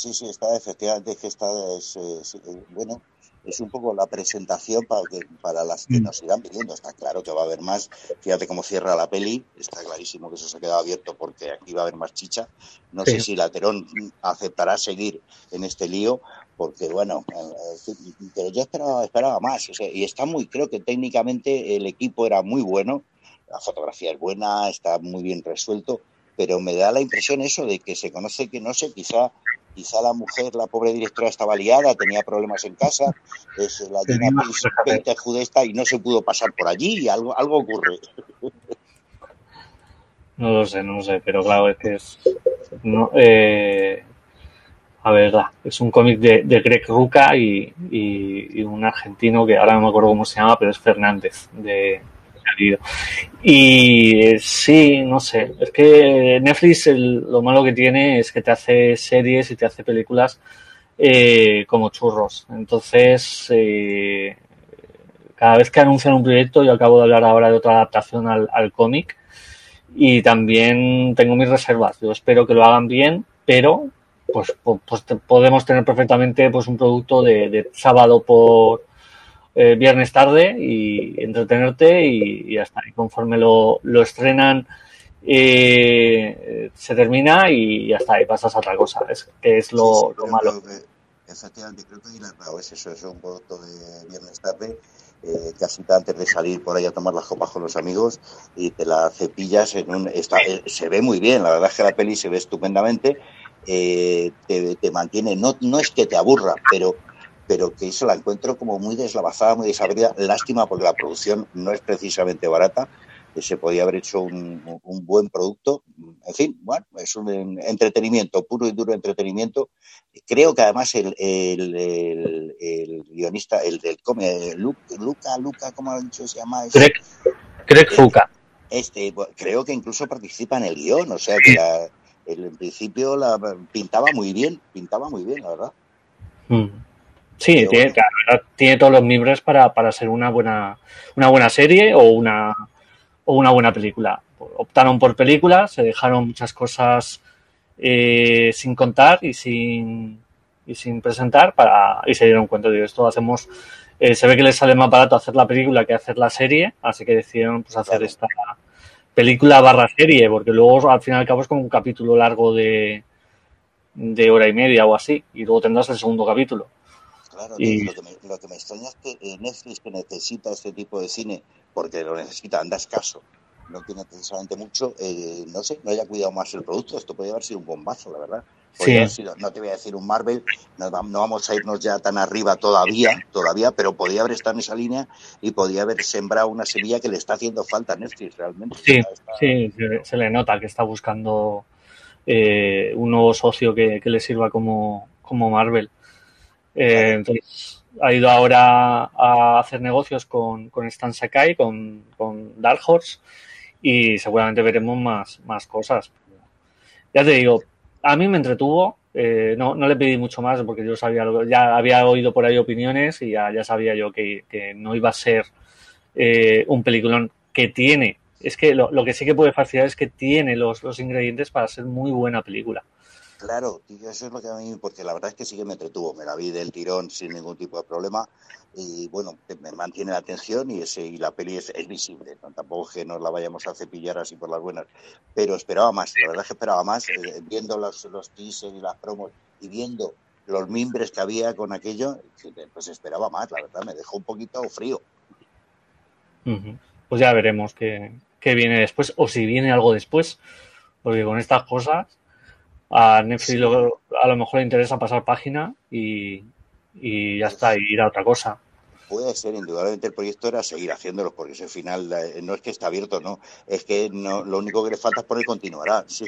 Sí, sí, está, efectivamente, es que está, es, es- eh, bueno, es un poco la presentación para que para las que nos irán pidiendo. Está claro que va a haber más. Fíjate cómo cierra la peli. Está clarísimo que eso se ha quedado abierto porque aquí va a haber más chicha. No Sí. sé si Laterón aceptará seguir en este lío porque bueno, eh, pero yo esperaba, esperaba más. o sea, y está muy, creo que técnicamente el equipo era muy bueno. La fotografía es buena, está muy bien resuelto, pero me da la impresión eso de que se conoce que no sé, quizá quizá la mujer, la pobre directora estaba liada, tenía problemas en casa, es la Painter Judesta y no se pudo pasar por allí y algo algo ocurre. No lo sé, no lo sé, pero claro, es que es. No, eh, a ver, es un cómic de, de Greg Ruca y, y- y un argentino que ahora no me acuerdo cómo se llama, pero es Fernández de Y eh, sí, no sé, es que Netflix lo malo que tiene es que te hace series y te hace películas eh, como churros. Entonces, eh, cada vez que anuncian un proyecto, yo acabo de hablar ahora de otra adaptación al, al cómic y también tengo mis reservas. Yo espero que lo hagan bien, pero pues, pues podemos tener perfectamente pues un producto de, de sábado por eh, viernes tarde y entretenerte y, y ya está. Y conforme lo, lo estrenan eh, se termina y ya está, y pasas a otra cosa. Es que es lo, lo malo. que- efectivamente, creo que es eso, es un producto de viernes tarde, eh, casi antes de salir por ahí a tomar las copas con los amigos y te la cepillas en un... Está, eh, se ve muy bien, la verdad es que la peli se ve estupendamente, eh, te, te mantiene, no, no es que te aburra, pero pero que eso la encuentro como muy deslavazada, muy desabrida. Lástima porque la producción no es precisamente barata, se podía haber hecho un, un buen producto. En fin, bueno, es un entretenimiento, puro y duro entretenimiento. Creo que además el, el, el, el guionista, el del cómic, Lu- Luca, Luca, ¿cómo ha dicho? Se llama ese? Greg, Greg Fuca. Este, bueno, creo que incluso participa en el guion, o sea que la, en principio la pintaba muy bien, pintaba muy bien, la verdad. Mm. Sí, tiene, la verdad, tiene todos los mimbres para, para ser una buena, una buena serie o una, o una buena película. Optaron por películas, se dejaron muchas cosas eh, sin contar y sin, y sin presentar para, y se dieron cuenta de esto. Hacemos, eh, se ve que les sale más barato hacer la película que hacer la serie, así que decidieron pues, hacer esta película barra serie, porque luego al fin y al cabo es como un capítulo largo de, de hora y media o así, y luego tendrás el segundo capítulo. Claro, Y- lo, que me, lo que me extraña es que eh, Netflix que necesita este tipo de cine, porque lo necesita, anda escaso, no tiene precisamente mucho, eh, no sé, no haya cuidado más el producto. Esto podría haber sido un bombazo, la verdad. Sí. sido- no te voy a decir un Marvel, no, va- no vamos a irnos ya tan arriba todavía, todavía, pero podía haber estado en esa línea y podía haber sembrado una semilla que le está haciendo falta a Netflix realmente. Sí, Está- sí, se, se le nota que está buscando eh, un nuevo socio que, que le sirva como, como Marvel. Eh, entonces, ha ido ahora a hacer negocios con, Stan Sakai, con, con Dark Horse, y seguramente veremos más, más cosas. Ya te digo, a mí me entretuvo, eh, no, no le pedí mucho más porque yo sabía, lo- ya había oído por ahí opiniones y ya, sabía yo que, no iba a ser eh, un peliculón que tiene. Es que lo, que sí que puede fastidiar es que tiene los ingredientes para ser muy buena película. Claro, tío, eso es lo que a mí, porque la verdad es que sí que me entretuvo, me la vi del tirón sin ningún tipo de problema y bueno, me mantiene la atención y, ese, y la peli es, visible, tampoco es que nos la vayamos a cepillar así por las buenas, pero esperaba más, la verdad es que esperaba más, eh, viendo los, los teasers y las promos y viendo los mimbres que había con aquello, pues esperaba más, la verdad, me dejó un poquito frío. Pues ya veremos qué, qué viene después o si viene algo después, porque con estas cosas a Netflix lo- a lo mejor le interesa pasar página y, y ya está, y ir a otra cosa. Puede ser, indudablemente el proyecto era seguir haciéndolo, porque ese final eh, no es que está abierto, no, es que no, lo único que le falta es poner continuará, sí.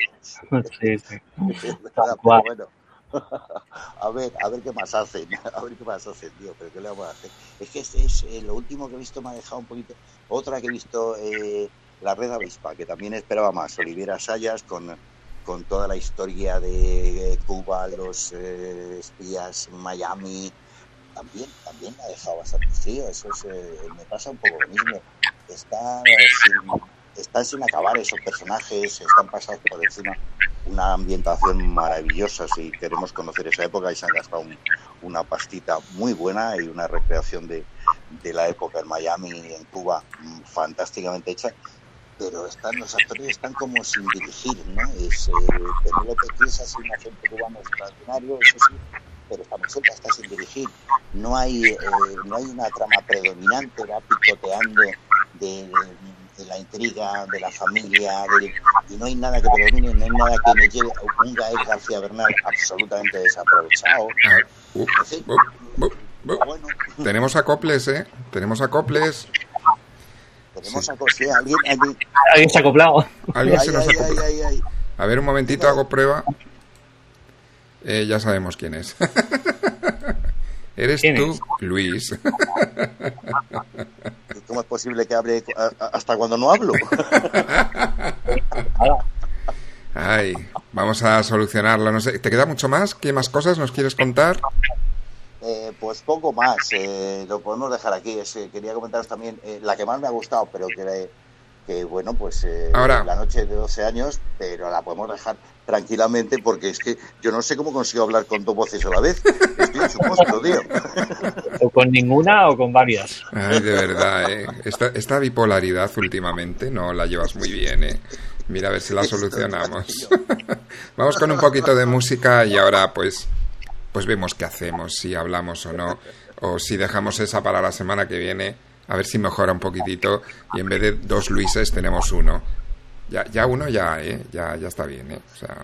Sí, sí. Bueno, a ver, a ver qué más hacen, a ver qué más hacen, tío, pero qué le vamos a hacer. Es que este es eh, lo último que he visto me ha dejado un poquito. Otra que he visto, eh, La Red Avispa, que también esperaba más, Olivera Sayas con, con toda la historia de eh, Cuba, los eh, espías, Miami, también, también ha dejado bastante frío. Eso es, eh, me pasa un poco lo mismo. Está sin, están sin acabar esos personajes, están pasados por encima. una ambientación maravillosa. Si queremos conocer esa época, y se han gastado un- una pastita muy buena y una recreación de, de la época en Miami y en Cuba mm, fantásticamente hecha. Pero están, los actores están como sin dirigir, ¿no? Es, eh, Penélope Cruz es un acento cubano extraordinario, eso sí, pero esta mujer está sin dirigir. No hay, eh, no hay una trama predominante, va picoteando de, de- la intriga, de la familia, del- y no hay nada que predomine, no hay nada que me lleve a un Gael García Bernal absolutamente desaprovechado. En fin, bueno, Tenemos acoples, ¿eh? Tenemos acoples. Tenemos a sí, alguien, alguien, Alguien se ha acoplado. Alguien Ay, se nos ay, acopla. ay, ay, ay. A ver, un momentito, hago prueba. Eh, ya sabemos quién es. Eres ¿Quién tú, es? Luis. ¿Cómo es posible que hable hasta cuando no hablo? Ay, vamos a solucionarlo. No sé, ¿te queda mucho más? ¿Qué más cosas nos quieres contar? Eh, pues poco más, eh, lo podemos dejar aquí. Es, eh, quería comentaros también eh, la que más me ha gustado, pero que, que bueno, pues eh, Ahora. la noche de 12 años, pero la podemos dejar tranquilamente porque es que yo no sé cómo consigo hablar con dos voces a la vez. Estoy en su monstruo, tío. O con ninguna o con varias. Ay, de verdad, ¿eh? Esta, esta bipolaridad últimamente no la llevas muy bien, ¿eh? Mira a ver si la solucionamos. Vamos con un poquito de música y ahora pues pues vemos qué hacemos, si hablamos o no, o si dejamos esa para la semana que viene, a ver si mejora un poquitito y en vez de dos Luises tenemos uno. Ya, ya uno ya, ¿eh? Ya, ya está bien, ¿eh? O sea...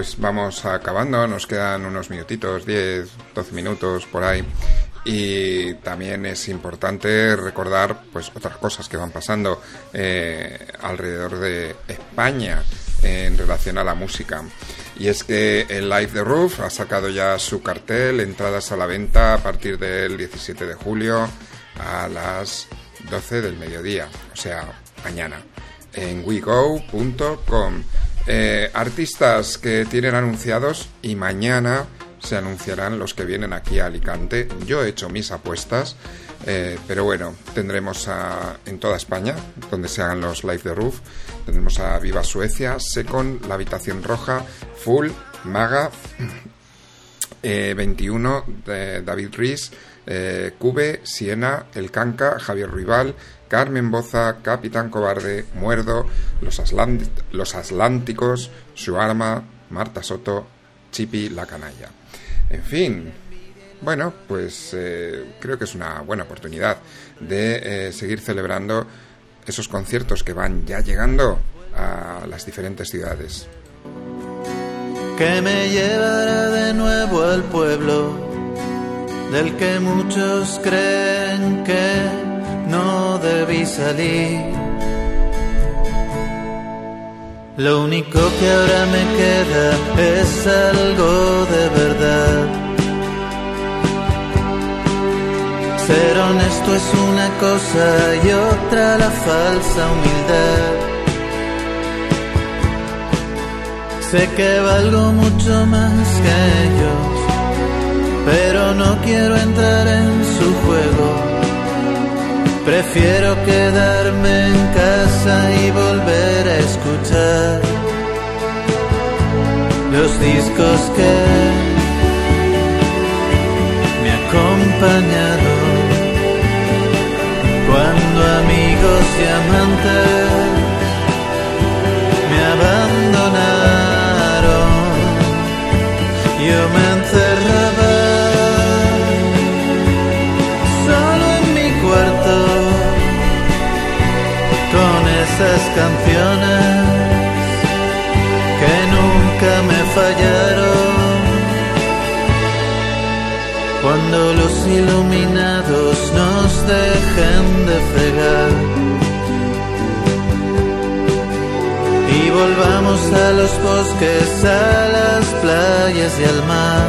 pues vamos acabando, nos quedan unos minutitos, 10, 12 minutos por ahí. Y también es importante recordar pues otras cosas que van pasando eh, alrededor de España en relación a la música. Y es que el Live the Roof ha sacado ya su cartel, entradas a la venta a partir del 17 de julio a las 12 del mediodía, o sea, mañana, en wego.com. Eh, artistas que tienen anunciados y mañana se anunciarán los que vienen aquí a Alicante. Yo he hecho mis apuestas, eh, pero bueno, tendremos a, en toda España, donde se hagan los Live the Roof, tendremos a Viva Suecia, Secon, La Habitación Roja, Full, Maga, eh, 21, de David eh, Cube, Siena, El Canca, Javier Rival, Carmen Boza, Capitán Cobarde, Muerdo, Los, Atlánticos, Su Arma, Marta Soto, Chipi La Canalla. En fin, bueno, pues eh, creo que es una buena oportunidad de eh, seguir celebrando esos conciertos que van ya llegando a las diferentes ciudades. que me llevará de nuevo al pueblo del que muchos creen que debí salir. Lo único que ahora me queda es algo de verdad. Ser honesto es una cosa y otra la falsa humildad. Sé que valgo mucho más que ellos, pero no quiero entrar en su juego. Prefiero quedarme en casa y volver a escuchar los discos que me acompañaron cuando amigos y amantes me abandonaron. Yo me canciones que nunca me fallaron. Cuando los iluminados nos dejen de fregar y volvamos a los bosques, a las playas y al mar.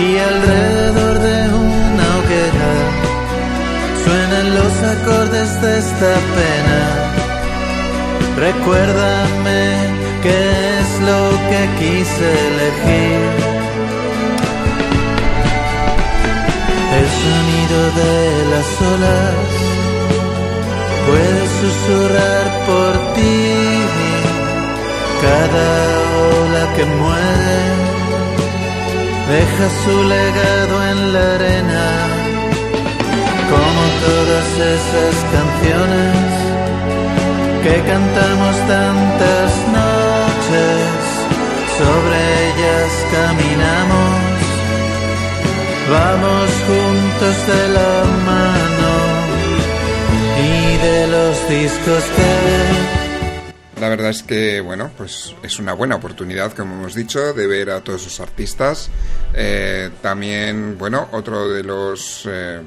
Y alrededor de los acordes de esta pena. Recuérdame qué es lo que quise elegir. El sonido de las olas puede susurrar por ti. Cada ola que muere deja su legado en la arena, como todas esas canciones que cantamos tantas noches, sobre ellas caminamos, vamos juntos de la mano y de los discos que La verdad es que, bueno, pues es una buena oportunidad, como hemos dicho, de ver a todos esos artistas. Eh, también, bueno, otro de los eh,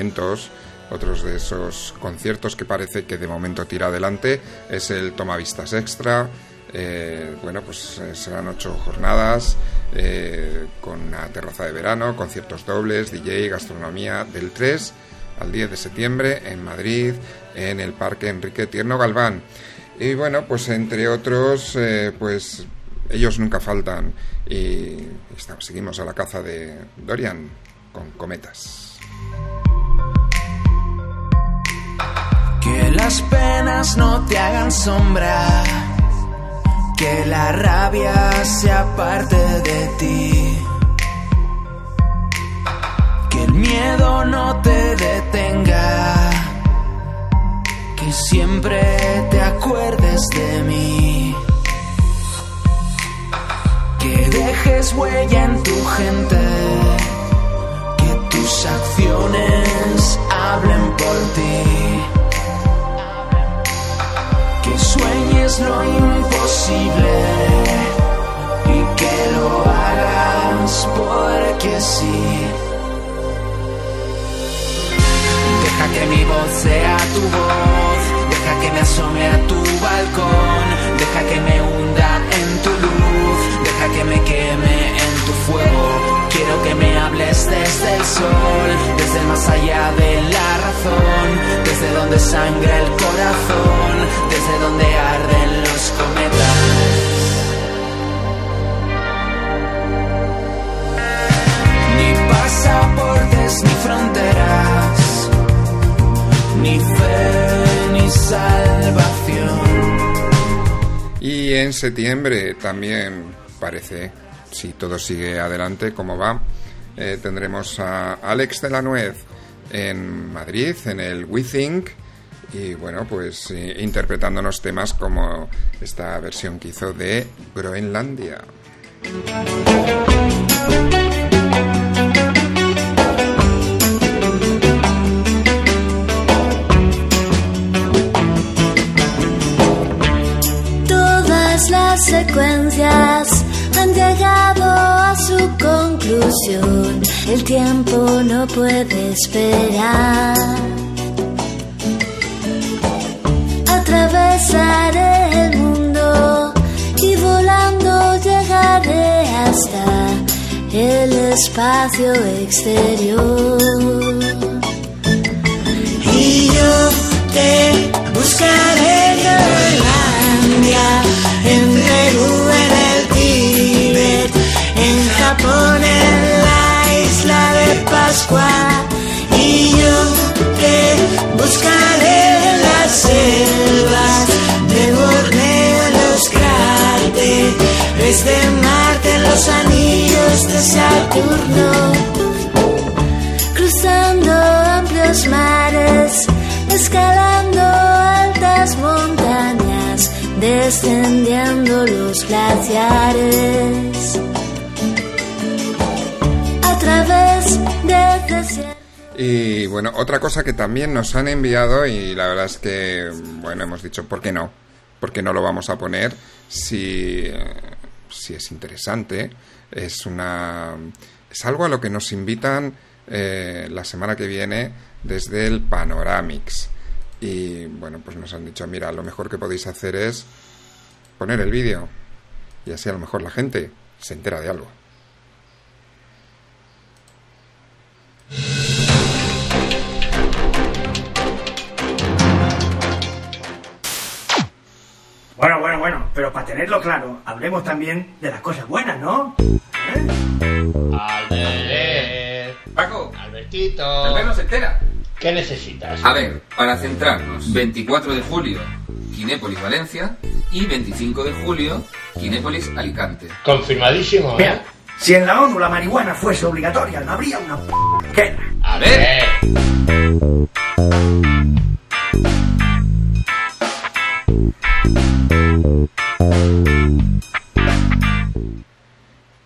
eventos, otros de esos conciertos que parece que de momento tira adelante, es el Toma Vistas Extra. Eh, bueno, pues eh, serán ocho jornadas eh, con una terraza de verano, conciertos dobles, DJ, gastronomía del 3 al 10 de septiembre en Madrid, en el Parque Enrique Tierno Galván. Y bueno, pues entre otros, eh, pues ellos nunca faltan. Y seguimos a la caza de Dorian con cometas. Que las penas no te hagan sombra, que la rabia sea parte de ti, que el miedo no te detenga, que siempre te acuerdes de mí, que dejes huella en tu gente, lo imposible y que lo hagas porque sí. Deja que mi voz sea tu voz, deja que me asome a tu balcón, deja que me hunda en tu luz, deja que me queme en tu fuego. Quiero que me hables desde el sol, desde más allá de la razón, desde donde sangra el corazón, desde donde arden los cometas. Ni pasaportes ni fronteras, ni fe ni salvación. Y en septiembre también parece, si todo sigue adelante como va, eh, tendremos a Alex de la Nuez en Madrid, en el We Think, y bueno, pues eh, interpretándonos temas como esta versión que hizo de Groenlandia. Todas las secuencias han llegado a su conclusión. El tiempo no puede esperar. Atravesaré el mundo y volando llegaré hasta el espacio exterior. Y yo te buscaré en Groenlandia, en Perú, Japón, en la isla de Pascua. Y yo te buscaré en las selvas de Borneo, los cráteres de Marte, los anillos de Saturno cruzando amplios mares, escalando altas montañas, descendiendo los glaciares. Y bueno, otra cosa que también nos han enviado y la verdad es que, bueno, hemos dicho, ¿por qué no? ¿Por qué no lo vamos a poner si, si es interesante? Es una es algo a lo que nos invitan eh, la semana que viene desde el Panoramix. Y bueno, pues nos han dicho, mira, lo mejor que podéis hacer es poner el vídeo. Y así a lo mejor la gente se entera de algo. Bueno, pero para tenerlo claro, hablemos también de las cosas buenas, ¿no? Albert. Paco. Albertito. No se entera. ¿Qué necesitas? A ver, para centrarnos, 24 de julio, Kinépolis Valencia y 25 de julio, Kinépolis Alicante. Confirmadísimo. ¿eh? Mira, si en la ONU la marihuana fuese obligatoria, no habría una p. A ver.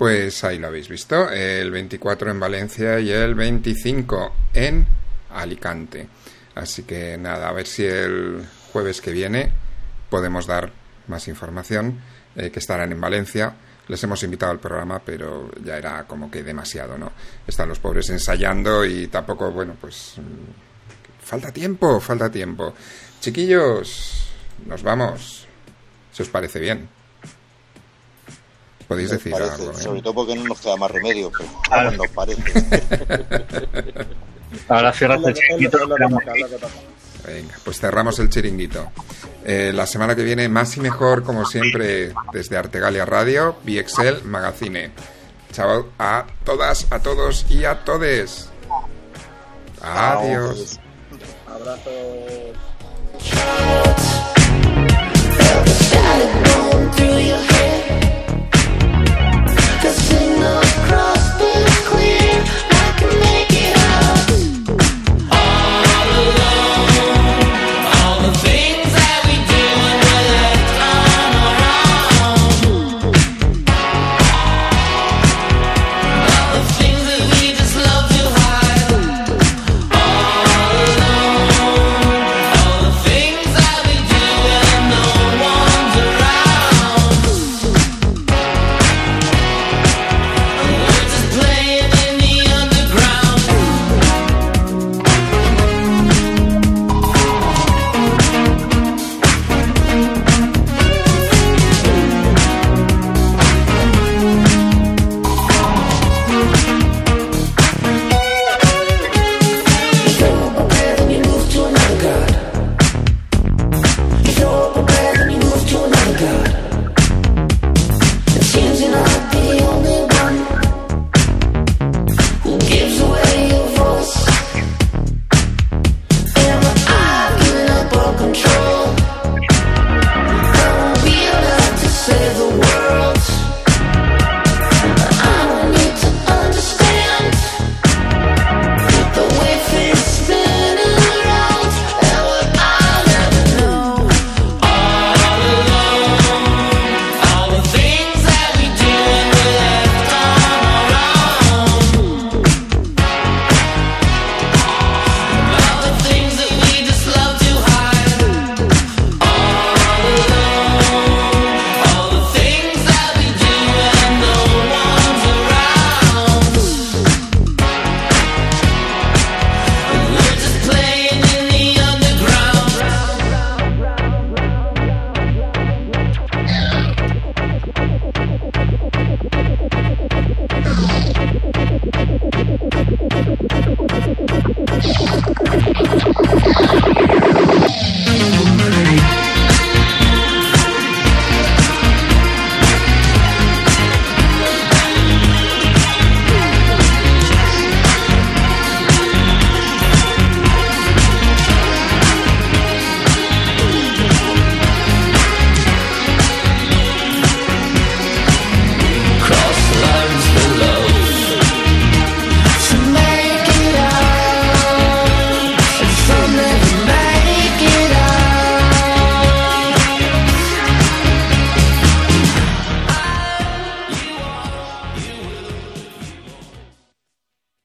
Pues ahí lo habéis visto, el 24 en Valencia y el 25 en Alicante. Así que nada, a ver si el jueves que viene podemos dar más información, eh, que estarán en Valencia. Les hemos invitado al programa, pero ya era como que demasiado, ¿no? Están los pobres ensayando y tampoco, bueno, pues... mm, Falta tiempo, falta tiempo. Chiquillos, nos vamos. Si os parece bien. Podéis Nos decir parece, algo, ¿eh? Sobre todo porque no nos queda más remedio, pero nos parece. Ahora cierras el chiquito. Venga, pues cerramos el chiringuito. Eh, la semana que viene, más y mejor, como siempre, desde Artegalia Radio, BXL Magazine. Chao a todas, a todos y a todes. Adiós. Abrazo. Through your